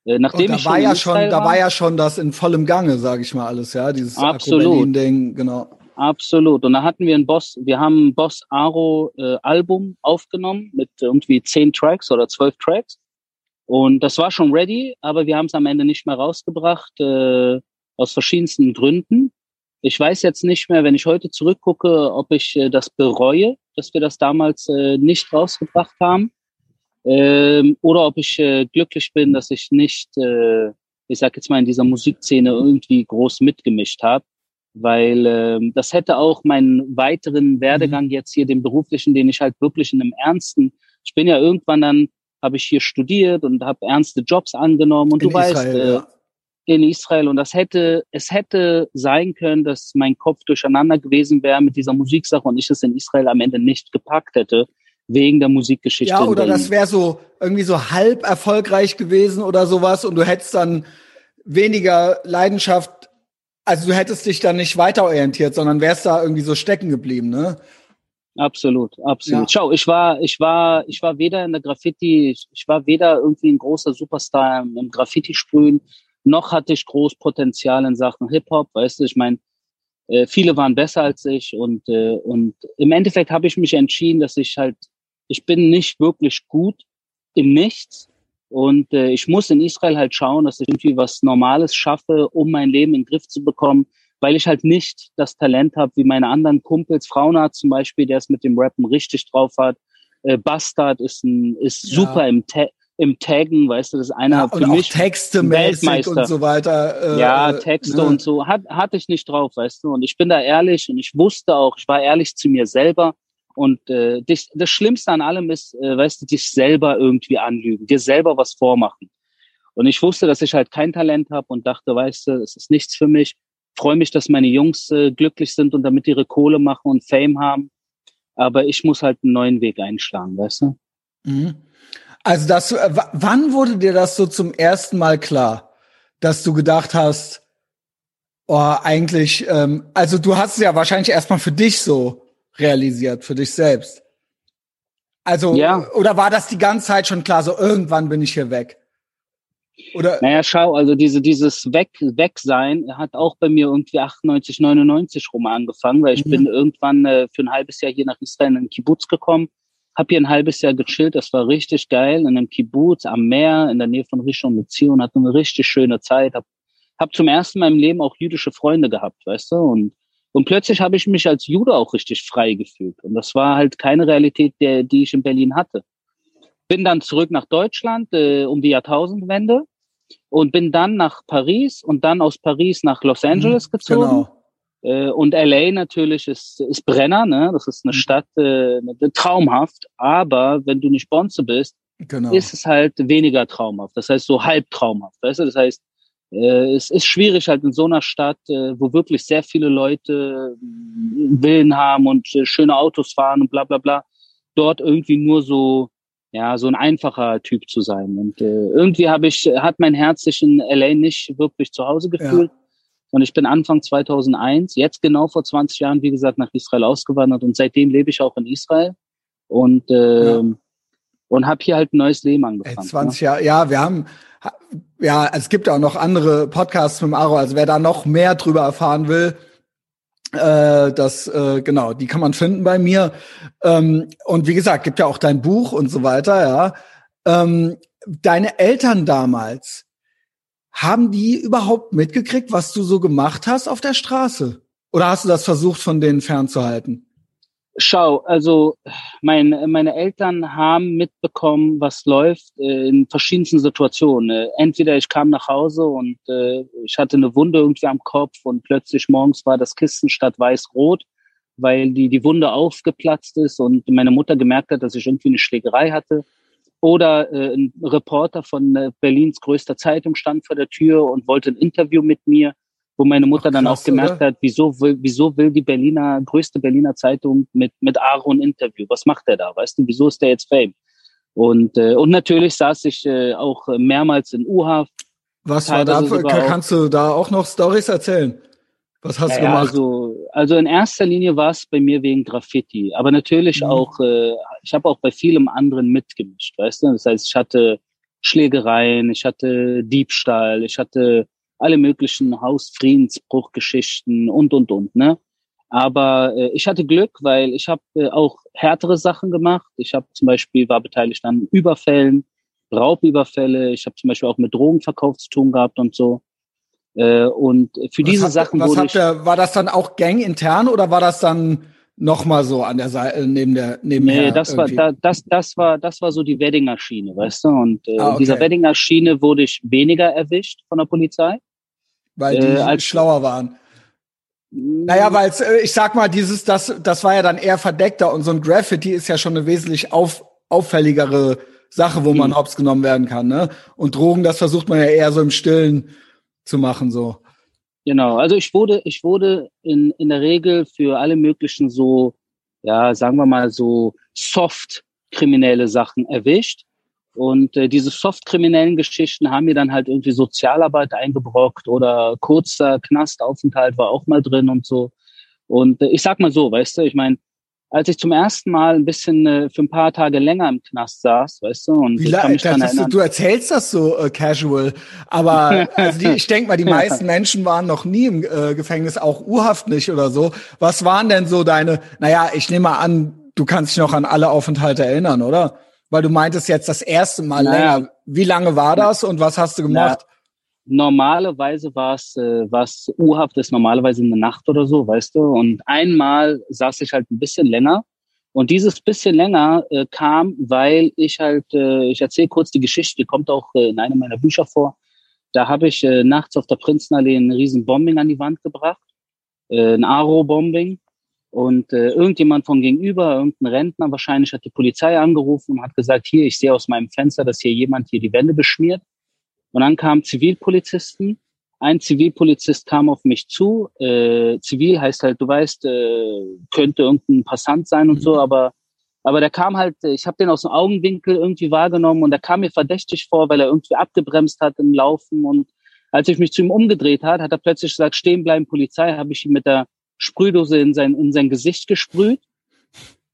Äh, nachdem und da war ja schon, war, da war ja schon das in vollem Gange, sage ich mal alles, ja, dieses absolut Ding, genau. Absolut. Und da hatten wir ein Boss, wir haben ein Boss Aro äh, Album aufgenommen mit irgendwie zehn Tracks oder zwölf Tracks. Und das war schon ready, aber wir haben es am Ende nicht mehr rausgebracht, äh, aus verschiedensten Gründen. Ich weiß jetzt nicht mehr, wenn ich heute zurückgucke, ob ich äh, das bereue, dass wir das damals äh, nicht rausgebracht haben. Ähm, oder ob ich äh, glücklich bin, dass ich nicht, äh, ich sag jetzt mal, in dieser Musikszene irgendwie groß mitgemischt habe. Weil äh, das hätte auch meinen weiteren Werdegang mhm. jetzt hier, den beruflichen, den ich halt wirklich in einem ernsten, ich bin ja irgendwann dann habe ich hier studiert und habe ernste Jobs angenommen und in du Israel, weißt, äh, ja. in Israel und das hätte, es hätte sein können, dass mein Kopf durcheinander gewesen wäre mit dieser Musiksache und ich es in Israel am Ende nicht gepackt hätte wegen der Musikgeschichte. Ja, oder das wäre so irgendwie so halb erfolgreich gewesen oder sowas und du hättest dann weniger Leidenschaft, also du hättest dich dann nicht weiter orientiert, sondern wärst da irgendwie so stecken geblieben, ne? Absolut, absolut. Ja. Schau, ich war, ich war, ich war weder in der Graffiti, ich, war weder irgendwie ein großer Superstar im, im Graffiti-Sprühen, noch hatte ich groß Potenzial in Sachen Hip-Hop, weißt du, ich meine, äh, viele waren besser als ich und, äh, und im Endeffekt habe ich mich entschieden, dass ich halt, ich bin nicht wirklich gut in nichts und äh, ich muss in Israel halt schauen, dass ich irgendwie was Normales schaffe, um mein Leben in den Griff zu bekommen, weil ich halt nicht das Talent habe wie meine anderen Kumpels. Frauenarzt zum Beispiel, der es mit dem Rappen richtig drauf hat. Äh, Bastard ist ein ist ja. super im Ta im Taggen, weißt du, das ist einer ja, für und mich Texte Weltmeister und so weiter. Äh, ja, Texte ne? und so hat hatte ich nicht drauf, weißt du. Und ich bin da ehrlich und ich wusste auch, ich war ehrlich zu mir selber. Und äh, das, das Schlimmste an allem ist, äh, weißt du, dich selber irgendwie anlügen, dir selber was vormachen. Und ich wusste, dass ich halt kein Talent habe und dachte, weißt du, es ist nichts für mich freue mich, dass meine Jungs äh, glücklich sind und damit ihre Kohle machen und Fame haben. Aber ich muss halt einen neuen Weg einschlagen, weißt du? Mhm. Also das, äh, wann wurde dir das so zum ersten Mal klar, dass du gedacht hast, oh, eigentlich, ähm, also du hast es ja wahrscheinlich erstmal für dich so realisiert, für dich selbst. Also, ja. oder war das die ganze Zeit schon klar, so irgendwann bin ich hier weg? Oder? Naja, schau, also diese, dieses Weg, Wegsein hat auch bei mir irgendwie 98, 99 rum angefangen, weil ich mhm. bin irgendwann äh, für ein halbes Jahr hier nach Israel in einen Kibbutz gekommen, habe hier ein halbes Jahr gechillt, das war richtig geil, in einem Kibbutz am Meer, in der Nähe von Rishon LeZion, hatte eine richtig schöne Zeit, hab, hab zum ersten Mal im Leben auch jüdische Freunde gehabt, weißt du, und und plötzlich habe ich mich als Jude auch richtig frei gefühlt. Und das war halt keine Realität, der, die ich in Berlin hatte. Bin dann zurück nach Deutschland äh, um die Jahrtausendwende und bin dann nach Paris und dann aus Paris nach Los mhm, Angeles gezogen. Genau. Äh, und LA natürlich ist, ist Brenner, ne? Das ist eine mhm. Stadt äh, traumhaft, aber wenn du nicht Bonze bist, genau. ist es halt weniger traumhaft. Das heißt so halb traumhaft. Weißt du? Das heißt, äh, es ist schwierig halt in so einer Stadt, äh, wo wirklich sehr viele Leute äh, Willen haben und äh, schöne Autos fahren und bla bla bla, dort irgendwie nur so ja so ein einfacher Typ zu sein. Und äh, irgendwie habe ich hat mein Herz sich in LA nicht wirklich zu Hause gefühlt. Ja. Und ich bin Anfang 2001, jetzt genau vor 20 Jahren, wie gesagt, nach Israel ausgewandert und seitdem lebe ich auch in Israel und äh, ja. und habe hier halt ein neues Leben angefangen. Ey, 20 ne? Jahre, ja, wir haben ja, es gibt auch noch andere Podcasts mit dem Aro, also wer da noch mehr drüber erfahren will, äh, das äh, genau, die kann man finden bei mir. Ähm, und wie gesagt, gibt ja auch dein Buch und so weiter, ja. Ähm, deine Eltern damals, haben die überhaupt mitgekriegt, was du so gemacht hast auf der Straße? Oder hast du das versucht, von denen fernzuhalten? Schau, also mein, meine Eltern haben mitbekommen, was läuft äh, in verschiedensten Situationen. Äh, entweder ich kam nach Hause und äh, ich hatte eine Wunde irgendwie am Kopf und plötzlich morgens war das Kissen statt weiß-rot, weil die, die Wunde aufgeplatzt ist und meine Mutter gemerkt hat, dass ich irgendwie eine Schlägerei hatte. Oder äh, ein Reporter von äh, Berlins größter Zeitung stand vor der Tür und wollte ein Interview mit mir wo meine Mutter Ach, krass, dann auch gemerkt oder? hat, wieso will, wieso will die Berliner, größte Berliner Zeitung mit, mit Aaron Interview? Was macht der da? Weißt du, wieso ist der jetzt Fame? Und, äh, und natürlich saß ich äh, auch mehrmals in U-Haft. Was war da? Kannst du da auch noch Stories erzählen? Was hast ja, du gemacht? Also, also in erster Linie war es bei mir wegen Graffiti, aber natürlich mhm. auch, äh, ich habe auch bei vielem anderen mitgemischt, weißt du? Das heißt, ich hatte Schlägereien, ich hatte Diebstahl, ich hatte alle möglichen Hausfriedensbruchgeschichten und, und, und, ne? Aber äh, ich hatte Glück, weil ich habe äh, auch härtere Sachen gemacht. Ich habe zum Beispiel, war beteiligt an Überfällen, Raubüberfälle. Ich habe zum Beispiel auch mit Drogenverkauf zu tun gehabt und so. Äh, und für was diese habt, Sachen was wurde habt ihr, war das dann auch gangintern oder war das dann noch mal so an der Seite neben der neben Nee, das irgendwie? war da, das das war das war so die Weddinger Schiene, weißt du? Und äh, ah, okay. dieser Weddinger Schiene wurde ich weniger erwischt von der Polizei weil die äh, als schlauer waren. Naja, weil äh, ich sag mal, dieses, das, das war ja dann eher verdeckter und so ein Graffiti ist ja schon eine wesentlich auf, auffälligere Sache, wo man mhm. hops genommen werden kann, ne? Und Drogen, das versucht man ja eher so im Stillen zu machen, so. Genau, also ich wurde, ich wurde in, in der Regel für alle möglichen so, ja, sagen wir mal so soft kriminelle Sachen erwischt. Und äh, diese softkriminellen Geschichten haben mir dann halt irgendwie Sozialarbeit eingebrockt oder kurzer Knastaufenthalt war auch mal drin und so. Und äh, ich sag mal so, weißt du, ich meine, als ich zum ersten Mal ein bisschen äh, für ein paar Tage länger im Knast saß, weißt du, und Wie ich kann mich das ist, du erzählst das so äh, casual, aber <laughs> also die, ich denke mal, die meisten Menschen waren noch nie im äh, Gefängnis, auch urhaft nicht oder so. Was waren denn so deine, naja, ich nehme mal an, du kannst dich noch an alle Aufenthalte erinnern, oder? Weil du meintest jetzt das erste Mal naja. länger. Wie lange war das und was hast du gemacht? Ja. Normalerweise war es äh, was U-Haft ist normalerweise eine Nacht oder so, weißt du. Und einmal saß ich halt ein bisschen länger. Und dieses bisschen länger äh, kam, weil ich halt, äh, ich erzähle kurz die Geschichte, die kommt auch äh, in einem meiner Bücher vor. Da habe ich äh, nachts auf der Prinzenallee ein riesen Bombing an die Wand gebracht, äh, ein Aro-Bombing. Und äh, irgendjemand von gegenüber, irgendein Rentner wahrscheinlich, hat die Polizei angerufen und hat gesagt, hier, ich sehe aus meinem Fenster, dass hier jemand hier die Wände beschmiert. Und dann kamen Zivilpolizisten. Ein Zivilpolizist kam auf mich zu. Äh, Zivil heißt halt, du weißt, äh, könnte irgendein Passant sein und mhm. so, aber aber der kam halt, ich habe den aus dem Augenwinkel irgendwie wahrgenommen und der kam mir verdächtig vor, weil er irgendwie abgebremst hat im Laufen. Und als ich mich zu ihm umgedreht hat, hat er plötzlich gesagt, stehen bleiben, Polizei, habe ich ihm mit der Sprühdose in sein, in sein Gesicht gesprüht.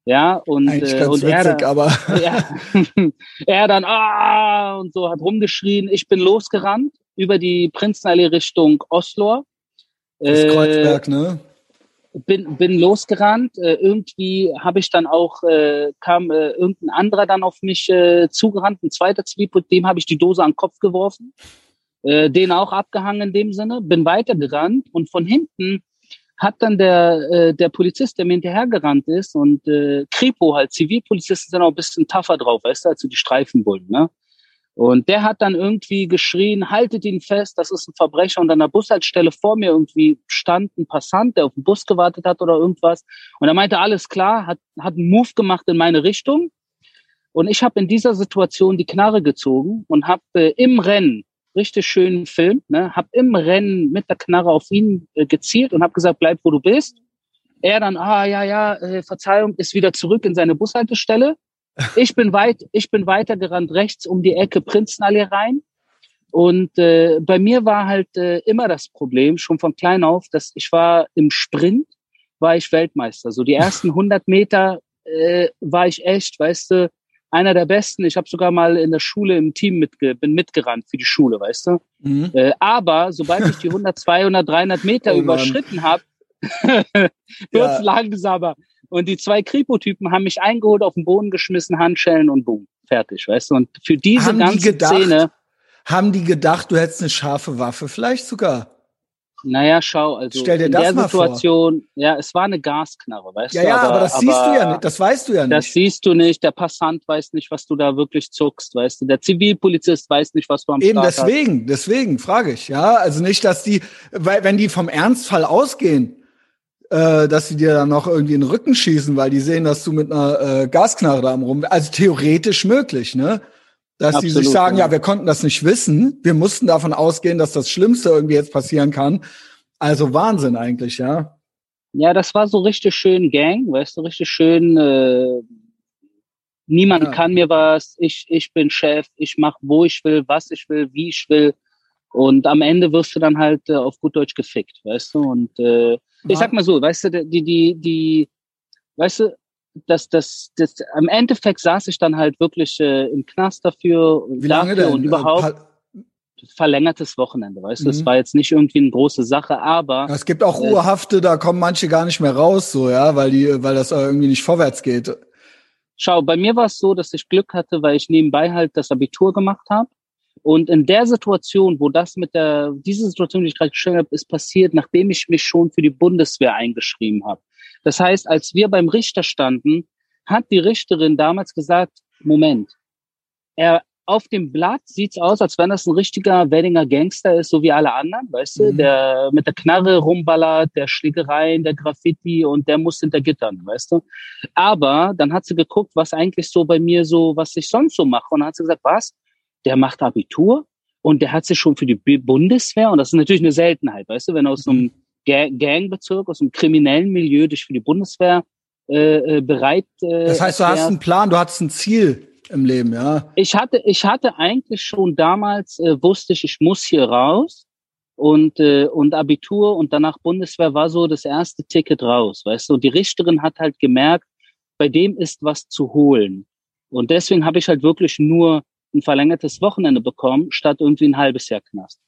Ja, und, äh, und er, witzig, aber <laughs> er, <laughs> er dann, ah, und so hat rumgeschrien. Ich bin losgerannt über die Prinzenallee Richtung Oslo. Das äh, Kreuzberg, ne? Bin, bin losgerannt. Äh, irgendwie habe ich dann auch, äh, kam äh, irgendein anderer dann auf mich äh, zugerannt, ein zweiter Zwiebel, dem habe ich die Dose an den Kopf geworfen. Äh, den auch abgehangen in dem Sinne, bin weitergerannt und von hinten hat dann der, äh, der Polizist, der mir hinterhergerannt ist und äh, Kripo halt, Zivilpolizisten sind auch ein bisschen tougher drauf, weißt du, als die Streifenbullen, ne? Und der hat dann irgendwie geschrien, haltet ihn fest, das ist ein Verbrecher. Und an der Bushaltestelle vor mir irgendwie stand ein Passant, der auf den Bus gewartet hat oder irgendwas. Und er meinte, alles klar, hat, hat einen Move gemacht in meine Richtung. Und ich habe in dieser Situation die Knarre gezogen und habe äh, im Rennen richtig schönen Film, ne, hab im Rennen mit der Knarre auf ihn äh, gezielt und hab gesagt, bleib wo du bist. Er dann, ah ja, ja, äh, Verzeihung, ist wieder zurück in seine Bushaltestelle. <laughs> Ich bin weit, ich bin weitergerannt rechts um die Ecke Prinzenallee rein. Und äh, bei mir war halt äh, immer das Problem, schon von klein auf, dass ich war im Sprint, war ich Weltmeister. So die ersten <laughs> 100 Meter äh, war ich echt, weißt du, einer der Besten. Ich habe sogar mal in der Schule im Team mitge bin mitgerannt für die Schule, weißt du. Mhm. Äh, aber sobald ich die 100, 200, 300 Meter oh, überschritten habe, <laughs> wird's ja. langsamer. Und die zwei Kripo-Typen haben mich eingeholt, auf den Boden geschmissen, Handschellen und boom, fertig, weißt du. Und für diese haben ganze die gedacht, Szene haben die gedacht, du hättest eine scharfe Waffe, vielleicht sogar. Naja, schau, also Stell dir in das der mal Situation, vor. ja, es war eine Gasknarre, weißt ja, du. Ja, aber, aber das siehst du ja nicht, das weißt du ja nicht. Das siehst du nicht, der Passant weiß nicht, was du da wirklich zuckst, weißt du. Der Zivilpolizist weiß nicht, was du am Eben Start deswegen, hast. deswegen frage ich, ja. Also nicht, dass die, weil wenn die vom Ernstfall ausgehen, äh, dass sie dir dann noch irgendwie in den Rücken schießen, weil die sehen, dass du mit einer äh, Gasknarre da am rum, also theoretisch möglich, ne? Dass Absolut, die sich sagen, ja. ja, wir konnten das nicht wissen, wir mussten davon ausgehen, dass das Schlimmste irgendwie jetzt passieren kann also Wahnsinn eigentlich, ja. Ja, das war so richtig schön Gang, weißt du, richtig schön. Äh, niemand ja. kann mir was. Ich ich bin Chef. Ich mache, wo ich will, was ich will, wie ich will. Und am Ende wirst du dann halt äh, auf gut Deutsch gefickt, weißt du. Und äh, ich sag mal so, weißt du, die die die, weißt du, das, das, das, am Endeffekt saß ich dann halt wirklich äh, im Knast dafür. Wie lange denn? Und überhaupt verlängertes Wochenende, weißt du? Es mhm. war jetzt nicht irgendwie eine große Sache, aber. Es gibt auch Urhafte, da kommen manche gar nicht mehr raus, so, ja, weil die, weil das irgendwie nicht vorwärts geht. Schau, bei mir war es so, dass ich Glück hatte, weil ich nebenbei halt das Abitur gemacht habe. Und in der Situation, wo das mit der, diese Situation, die ich gerade gestellt habe, ist passiert, nachdem ich mich schon für die Bundeswehr eingeschrieben habe. Das heißt, als wir beim Richter standen, hat die Richterin damals gesagt, Moment, er, auf dem Blatt sieht's aus, als wenn das ein richtiger Weddinger Gangster ist, so wie alle anderen, weißt du, mhm. der mit der Knarre rumballert, der Schlägereien, der Graffiti und der muss hinter Gittern, weißt du. Aber dann hat sie geguckt, was eigentlich so bei mir so, was ich sonst so mache und dann hat sie gesagt, was? Der macht Abitur und der hat sich schon für die Bundeswehr und das ist natürlich eine Seltenheit, weißt du, wenn aus einem Gangbezirk, aus einem kriminellen Milieu dich für die Bundeswehr äh, äh bereit. Äh, das heißt, du hast einen Plan, du hast ein Ziel im Leben, ja? Ich hatte, ich hatte eigentlich schon damals, äh, wusste ich, ich muss hier raus und, äh, und Abitur und danach Bundeswehr war so das erste Ticket raus, weißt du? Und die Richterin hat halt gemerkt, bei dem ist was zu holen. Und deswegen habe ich halt wirklich nur ein verlängertes Wochenende bekommen, statt irgendwie ein halbes Jahr Knast.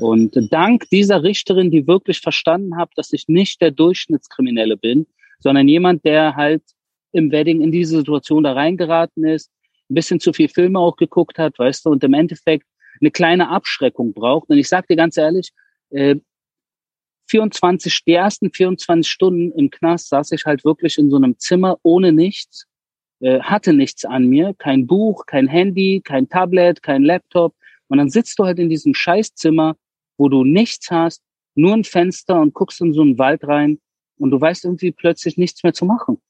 Und dank dieser Richterin, die wirklich verstanden hat, dass ich nicht der Durchschnittskriminelle bin, sondern jemand, der halt im Wedding in diese Situation da reingeraten ist, ein bisschen zu viel Filme auch geguckt hat, weißt du, und im Endeffekt eine kleine Abschreckung braucht. Und ich sag dir ganz ehrlich, äh, 24, die ersten 24 Stunden im Knast saß ich halt wirklich in so einem Zimmer ohne nichts, äh, hatte nichts an mir, kein Buch, kein Handy, kein Tablet, kein Laptop. Und dann sitzt du halt in diesem Scheißzimmer, wo du nichts hast, nur ein Fenster und guckst in so einen Wald rein und du weißt irgendwie plötzlich nichts mehr zu machen.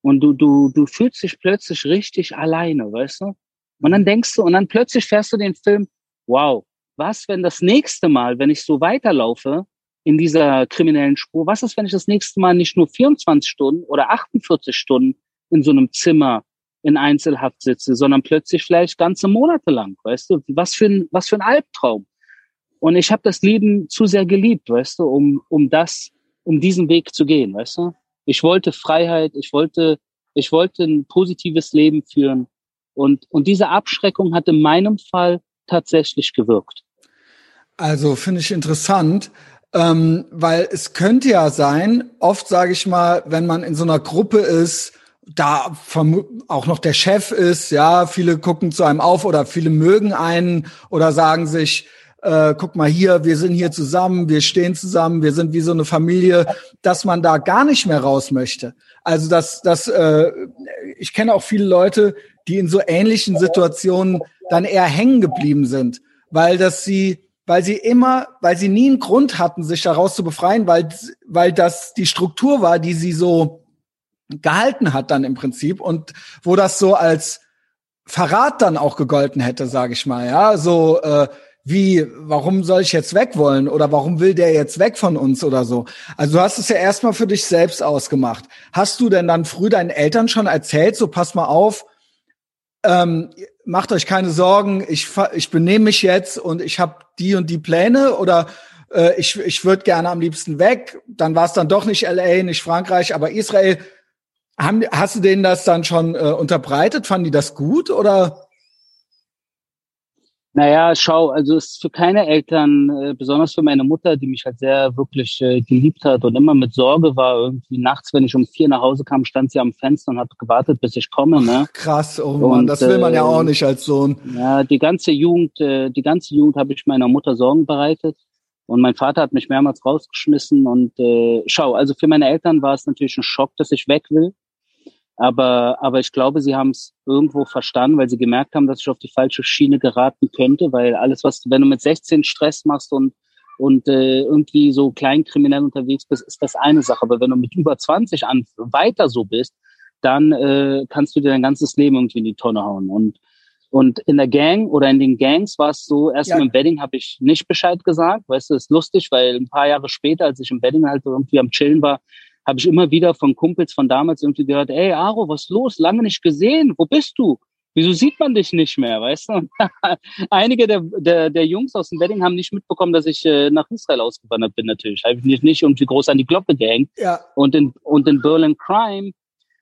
Und du, du, du fühlst dich plötzlich richtig alleine, weißt du? Und dann denkst du, und dann plötzlich fährst du den Film, wow, was, wenn das nächste Mal, wenn ich so weiterlaufe in dieser kriminellen Spur, was ist, wenn ich das nächste Mal nicht nur 24 Stunden oder 48 Stunden in so einem Zimmer in Einzelhaft sitze, sondern plötzlich vielleicht ganze Monate lang, weißt du? Was für ein, was für ein Albtraum. Und ich habe das Leben zu sehr geliebt, weißt du, um, um das, um diesen Weg zu gehen, weißt du? Ich wollte Freiheit, ich wollte, ich wollte ein positives Leben führen. Und, und diese Abschreckung hat in meinem Fall tatsächlich gewirkt. Also finde ich interessant, ähm, weil es könnte ja sein, oft sage ich mal, wenn man in so einer Gruppe ist, da auch noch der Chef ist, ja, viele gucken zu einem auf oder viele mögen einen oder sagen sich, äh, guck mal hier, wir sind hier zusammen, wir stehen zusammen, wir sind wie so eine Familie, dass man da gar nicht mehr raus möchte. Also dass das, äh, ich kenne auch viele Leute, die in so ähnlichen Situationen dann eher hängen geblieben sind, weil das sie, weil sie immer, weil sie nie einen Grund hatten, sich daraus zu befreien, weil, weil das die Struktur war, die sie so gehalten hat dann im Prinzip und wo das so als Verrat dann auch gegolten hätte, sage ich mal, ja, so äh, wie, warum soll ich jetzt weg wollen oder warum will der jetzt weg von uns oder so. Also du hast es ja erstmal für dich selbst ausgemacht. Hast du denn dann früh deinen Eltern schon erzählt, so pass mal auf, ähm, macht euch keine Sorgen, ich, ich benehme mich jetzt und ich habe die und die Pläne oder äh, ich, ich würde gerne am liebsten weg. Dann war es dann doch nicht LA, nicht Frankreich, aber Israel. Haben, hast du denen das dann schon äh, unterbreitet? Fanden die das gut oder? Naja, schau, also es ist für keine Eltern, äh, besonders für meine Mutter, die mich halt sehr wirklich äh, geliebt hat und immer mit Sorge war, irgendwie nachts, wenn ich um vier nach Hause kam, stand sie am Fenster und hat gewartet, bis ich komme. Ne? Krass, oh Mann, und, das will man ja auch äh, nicht als Sohn. Ja, die ganze Jugend, äh, die ganze Jugend habe ich meiner Mutter Sorgen bereitet. Und mein Vater hat mich mehrmals rausgeschmissen. Und äh, schau, also für meine Eltern war es natürlich ein Schock, dass ich weg will. Aber, aber ich glaube, sie haben es irgendwo verstanden, weil sie gemerkt haben, dass ich auf die falsche Schiene geraten könnte, weil alles, was, wenn du mit 16 Stress machst und, und äh, irgendwie so kleinkriminell unterwegs bist, ist das eine Sache. Aber wenn du mit über 20 an weiter so bist, dann äh, kannst du dir dein ganzes Leben irgendwie in die Tonne hauen. Und, und in der Gang oder in den Gangs war es so, erst ja. im Wedding habe ich nicht Bescheid gesagt. Weißt du, ist lustig, weil ein paar Jahre später, als ich im Wedding halt irgendwie am Chillen war, habe ich immer wieder von Kumpels von damals irgendwie gehört, ey, Aro, was los? Lange nicht gesehen. Wo bist du? Wieso sieht man dich nicht mehr, weißt du? <laughs> einige der, der, der Jungs aus dem Wedding haben nicht mitbekommen, dass ich äh, nach Israel ausgewandert bin, natürlich. Habe ich nicht, nicht irgendwie groß an die Glocke gehängt. Ja. Und in, und in Berlin Crime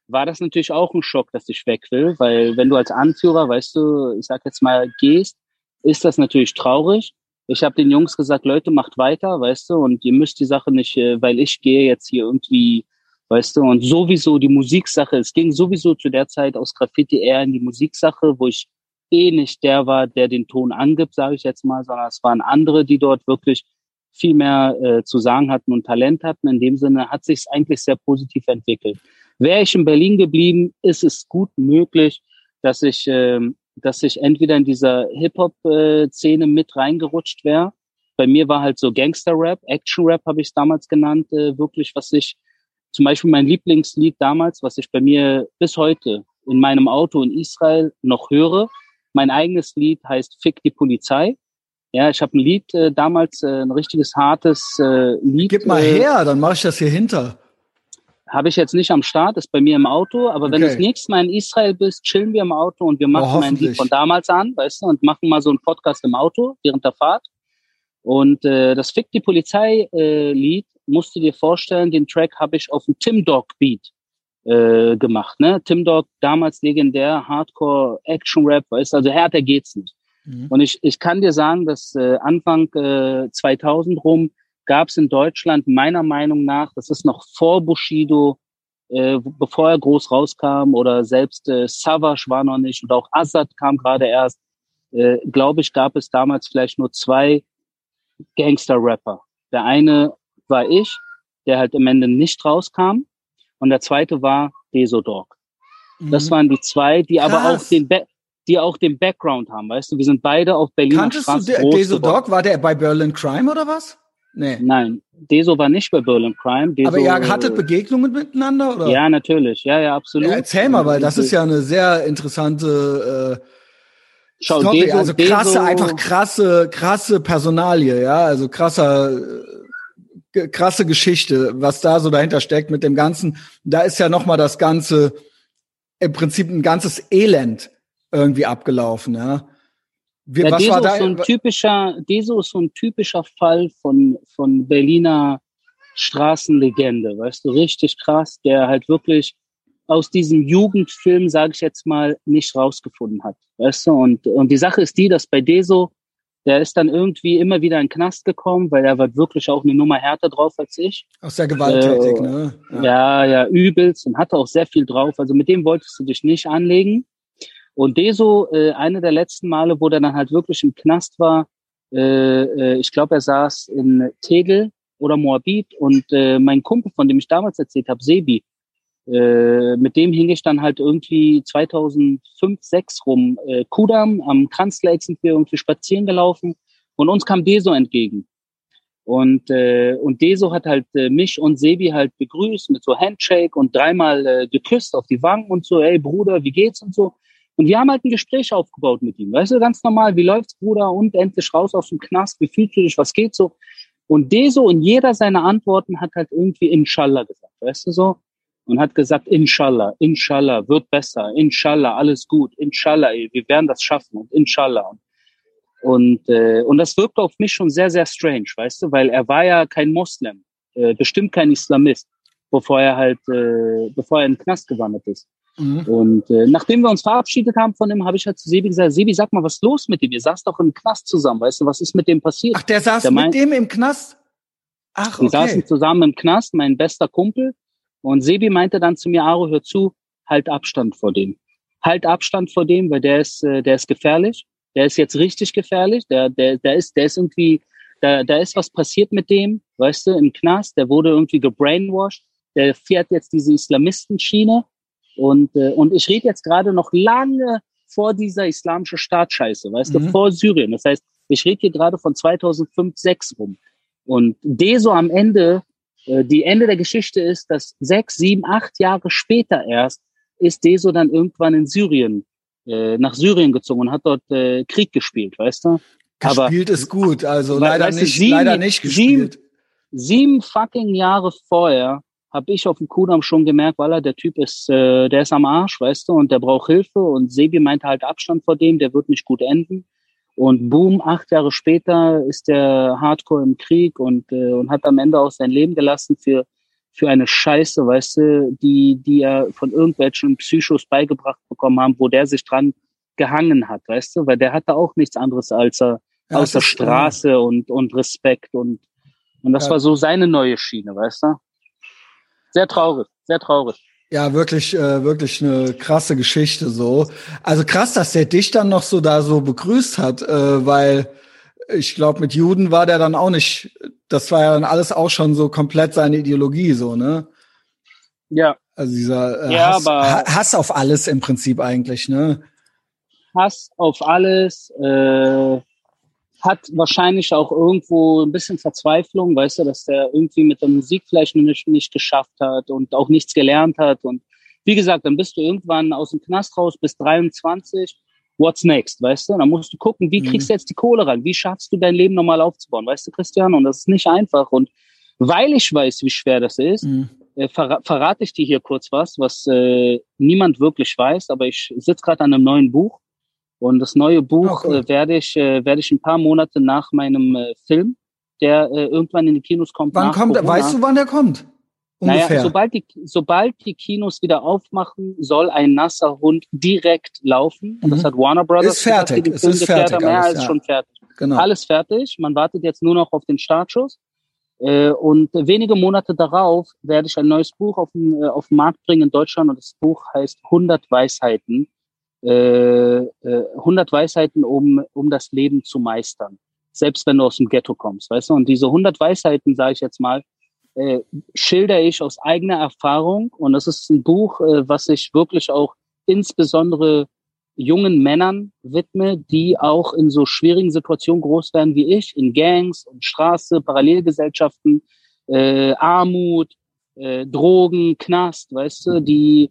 war das natürlich auch ein Schock, dass ich weg will, weil wenn du als Anführer, weißt du, ich sag jetzt mal, gehst, ist das natürlich traurig. Ich habe den Jungs gesagt, Leute, macht weiter, weißt du, und ihr müsst die Sache nicht, äh, weil ich gehe jetzt hier irgendwie, weißt du, und sowieso die Musiksache, es ging sowieso zu der Zeit aus Graffiti eher in die Musiksache, wo ich eh nicht der war, der den Ton angibt, sage ich jetzt mal, sondern es waren andere, die dort wirklich viel mehr äh, zu sagen hatten und Talent hatten. In dem Sinne hat sich eigentlich sehr positiv entwickelt. Wäre ich in Berlin geblieben, ist es gut möglich, dass ich ähm, dass ich entweder in dieser Hip-Hop-Szene mit reingerutscht wäre. Bei mir war halt so Gangster-Rap, Action-Rap habe ich es damals genannt, äh, wirklich, was ich, zum Beispiel mein Lieblingslied damals, was ich bei mir bis heute in meinem Auto in Israel noch höre. Mein eigenes Lied heißt Fick die Polizei. Ja, ich habe ein Lied äh, damals, äh, ein richtiges hartes äh, Lied. Gib mal äh, her, dann mach ich das hier hinter. Habe ich jetzt nicht am Start, ist bei mir im Auto, aber okay. wenn du das nächste Mal in Israel bist, chillen wir im Auto und wir machen oh, ein Lied von damals an, weißt du, und machen mal so einen Podcast im Auto während der Fahrt. Und äh, das Fick die Polizei-Lied, äh, musst du dir vorstellen, den Track habe ich auf dem Tim Dog Beat äh, gemacht. Ne? Tim Dog, damals legendär, Hardcore, Action-Rap, weißt du, also härter geht's nicht. Mhm. Und ich, ich kann dir sagen, dass äh, Anfang äh, 2000 rum gab es in Deutschland meiner Meinung nach, das ist noch vor Bushido, äh, bevor er groß rauskam oder selbst äh, Savage war noch nicht und auch Assad kam gerade erst, äh, glaube ich, gab es damals vielleicht nur zwei Gangster-Rapper. Der eine war ich, der halt am Ende nicht rauskam und der zweite war Deso Dog. Mhm. Das waren die zwei, die Krass. aber auch den Be die auch den Background haben, weißt du, wir sind beide auf Berliner Kanntest Straße du Deso Dog? War der bei Berlin Crime oder was? Nee. Nein, Deso war nicht bei Berlin Crime. Deso, Aber ihr hattet Begegnungen miteinander, oder? Ja, natürlich. Ja, ja, absolut. Ja, erzähl mal, weil das ist ja eine sehr interessante äh, Schau, Story. Deso, also krasse, Deso, einfach krasse, krasse Personalie, ja, also krasser, äh, krasse Geschichte, was da so dahinter steckt mit dem Ganzen. Da ist ja noch mal das ganze, im Prinzip ein ganzes Elend irgendwie abgelaufen, ja. Wie, ja, Deso ist so ein typischer, Deso ist so ein typischer Fall von, von Berliner Straßenlegende, weißt du, richtig krass, der halt wirklich aus diesem Jugendfilm, sage ich jetzt mal, nicht rausgefunden hat, weißt du, und, und die Sache ist die, dass bei Deso, der ist dann irgendwie immer wieder in den Knast gekommen, weil er war wirklich auch eine Nummer härter drauf als ich. Auch sehr gewalttätig, äh, ne? Ja. ja, ja, übelst und hatte auch sehr viel drauf. Also mit dem wolltest du dich nicht anlegen. Und Deso, äh, eine der letzten Male, wo der dann halt wirklich im Knast war, äh, äh, ich glaube, er saß in Tegel oder Moabit und äh, mein Kumpel, von dem ich damals erzählt habe, Sebi, äh, mit dem hing ich dann halt irgendwie 2005, 6 rum äh, Kudam am Kranzlake sind wir irgendwie spazieren gelaufen und uns kam Deso entgegen. Und, äh, und Deso hat halt äh, mich und Sebi halt begrüßt mit so Handshake und dreimal äh, geküsst auf die Wangen und so, ey Bruder, wie geht's und so. Und wir haben halt ein Gespräch aufgebaut mit ihm. Weißt du, ganz normal, wie läuft's, Bruder? Und endlich raus aus dem Knast, wie fühlst du dich, was geht so? Und Deso in jeder seiner Antworten hat halt irgendwie Inshallah gesagt, weißt du so? Und hat gesagt, Inshallah, Inshallah, wird besser, Inshallah, alles gut, Inshallah, ey, wir werden das schaffen und Inshallah. Und, äh, und das wirkte auf mich schon sehr, sehr strange, weißt du, weil er war ja kein Moslem, äh, bestimmt kein Islamist, bevor er halt, äh, bevor er in den Knast gewandert ist. Mhm. Und äh, nachdem wir uns verabschiedet haben von ihm, habe ich halt zu Sebi gesagt, Sebi, sag mal, was ist los mit dem? Ihr saßt doch im Knast zusammen, weißt du, was ist mit dem passiert? Ach, der saß der mit meint, dem im Knast? Ach, okay. Wir saßen zusammen im Knast, mein bester Kumpel. Und Sebi meinte dann zu mir, Aro, hör zu, halt Abstand vor dem. Halt Abstand vor dem, weil der ist, äh, der ist gefährlich. Der ist jetzt richtig gefährlich. Der, der, der ist, der ist irgendwie, da, da ist was passiert mit dem, weißt du, im Knast. Der wurde irgendwie gebrainwashed. Der fährt jetzt diese Islamistenschiene und, äh, und ich rede jetzt gerade noch lange vor dieser islamische Staatsscheiße, weißt mhm. du, vor Syrien. Das heißt, ich rede hier gerade von 2005, 6 rum. Und Deso am Ende, äh, die Ende der Geschichte ist, dass sechs, sieben, acht Jahre später erst ist Deso dann irgendwann in Syrien, äh, nach Syrien gezogen und hat dort äh, Krieg gespielt, weißt du? Gespielt Aber, ist gut, also leider nicht, sieben, leider nicht gespielt. Sieben, sieben fucking Jahre vorher habe ich auf dem Kudamm schon gemerkt, weil er der Typ ist, äh, der ist am Arsch, weißt du, und der braucht Hilfe. Und Sebi meinte halt Abstand vor dem, der wird nicht gut enden. Und boom, acht Jahre später ist der Hardcore im Krieg und, äh, und hat am Ende auch sein Leben gelassen für, für eine Scheiße, weißt du, die, die er von irgendwelchen Psychos beigebracht bekommen haben, wo der sich dran gehangen hat, weißt du, weil der hatte auch nichts anderes als er, ja, außer Straße und, und Respekt und, und das ja. war so seine neue Schiene, weißt du? Sehr traurig, sehr traurig. Ja, wirklich, äh, wirklich eine krasse Geschichte so. Also krass, dass der dich dann noch so da so begrüßt hat, äh, weil ich glaube, mit Juden war der dann auch nicht, das war ja dann alles auch schon so komplett seine Ideologie, so, ne? Ja. Also dieser äh, ja, Hass, Hass auf alles im Prinzip eigentlich, ne? Hass auf alles, äh, hat wahrscheinlich auch irgendwo ein bisschen Verzweiflung, weißt du, dass der irgendwie mit der Musik vielleicht nicht, nicht geschafft hat und auch nichts gelernt hat. Und wie gesagt, dann bist du irgendwann aus dem Knast raus bis 23. What's next, weißt du? Dann musst du gucken, wie kriegst du mhm. jetzt die Kohle ran? Wie schaffst du dein Leben normal aufzubauen? Weißt du, Christian? Und das ist nicht einfach. Und weil ich weiß, wie schwer das ist, mhm. äh, ver verrate ich dir hier kurz was, was äh, niemand wirklich weiß, aber ich sitze gerade an einem neuen Buch und das neue Buch cool. äh, werde ich äh, werde ich ein paar Monate nach meinem äh, Film, der äh, irgendwann in die Kinos kommt. Wann kommt? Corona. Weißt du, wann der kommt? Ungefähr. Naja, sobald die, sobald die Kinos wieder aufmachen, soll ein nasser Hund direkt laufen. Und mhm. das hat Warner Brothers. Ist fertig. Gesagt, es ist fertig. Haben. Ja, alles, ist schon fertig. Genau. Alles fertig. Man wartet jetzt nur noch auf den Startschuss. Äh, und wenige Monate darauf werde ich ein neues Buch auf den, äh, auf den Markt bringen in Deutschland. Und das Buch heißt 100 Weisheiten äh, 100 äh, Weisheiten, um, um das Leben zu meistern. Selbst wenn du aus dem Ghetto kommst, weißt du? Und diese 100 Weisheiten, sage ich jetzt mal, äh, schilder ich aus eigener Erfahrung. Und das ist ein Buch, äh, was ich wirklich auch insbesondere jungen Männern widme, die auch in so schwierigen Situationen groß werden wie ich, in Gangs und Straße, Parallelgesellschaften, äh, Armut, äh, Drogen, Knast, weißt du, die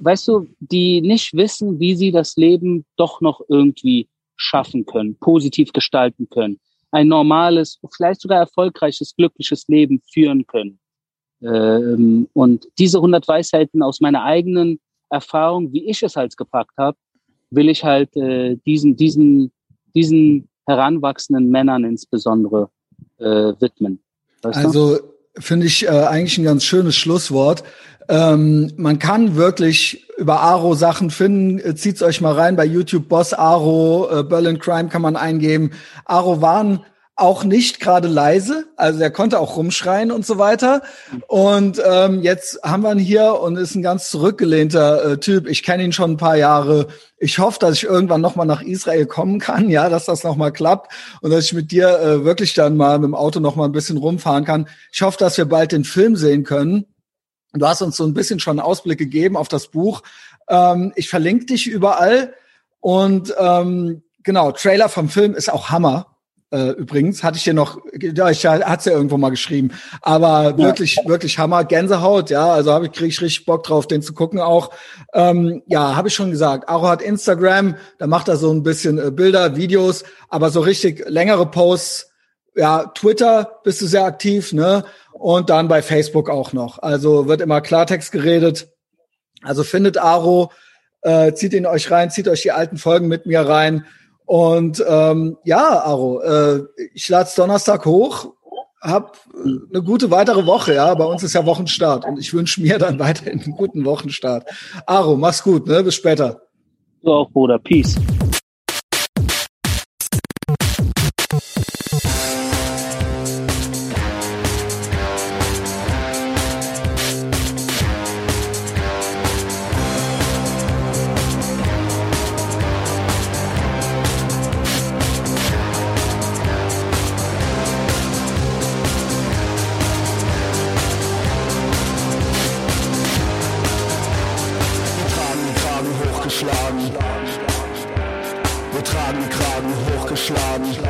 weißt du, die nicht wissen, wie sie das Leben doch noch irgendwie schaffen können, positiv gestalten können, ein normales, vielleicht sogar erfolgreiches, glückliches Leben führen können. Ähm, und diese 100 Weisheiten aus meiner eigenen Erfahrung, wie ich es halt gepackt habe, will ich halt äh, diesen, diesen, diesen heranwachsenden Männern insbesondere äh, widmen. Weißt also finde ich äh, eigentlich ein ganz schönes Schlusswort. Ähm, man kann wirklich über Aro Sachen finden. Äh, zieht's euch mal rein bei YouTube. Boss Aro, äh, Berlin Crime kann man eingeben. Aro waren auch nicht gerade leise, also er konnte auch rumschreien und so weiter. Und ähm, jetzt haben wir ihn hier und ist ein ganz zurückgelehnter äh, Typ. Ich kenne ihn schon ein paar Jahre. Ich hoffe, dass ich irgendwann noch mal nach Israel kommen kann, ja, dass das noch mal klappt und dass ich mit dir äh, wirklich dann mal mit dem Auto noch mal ein bisschen rumfahren kann. Ich hoffe, dass wir bald den Film sehen können. Du hast uns so ein bisschen schon einen Ausblick gegeben auf das Buch. Ähm, ich verlinke dich überall. Und ähm, genau, Trailer vom Film ist auch Hammer. Äh, übrigens hatte ich dir noch, ja, ich hat's ja irgendwo mal geschrieben, aber ja. wirklich, wirklich Hammer, Gänsehaut, ja, also habe ich krieg ich richtig Bock drauf, den zu gucken auch. Ähm, ja, habe ich schon gesagt. Aro hat Instagram, da macht er so ein bisschen äh, Bilder, Videos, aber so richtig längere Posts. Ja, Twitter bist du sehr aktiv, ne? Und dann bei Facebook auch noch. Also wird immer Klartext geredet. Also findet Aro, äh, zieht ihn euch rein, zieht euch die alten Folgen mit mir rein. Und ähm, ja, Aro, äh, ich lade Donnerstag hoch, hab eine gute weitere Woche, ja. Bei uns ist ja Wochenstart und ich wünsche mir dann <laughs> weiterhin einen guten Wochenstart. Aro, mach's gut, ne? Bis später. Du auch, Bruder. Peace. Nervöser Mann. Stell keine Fragen, stell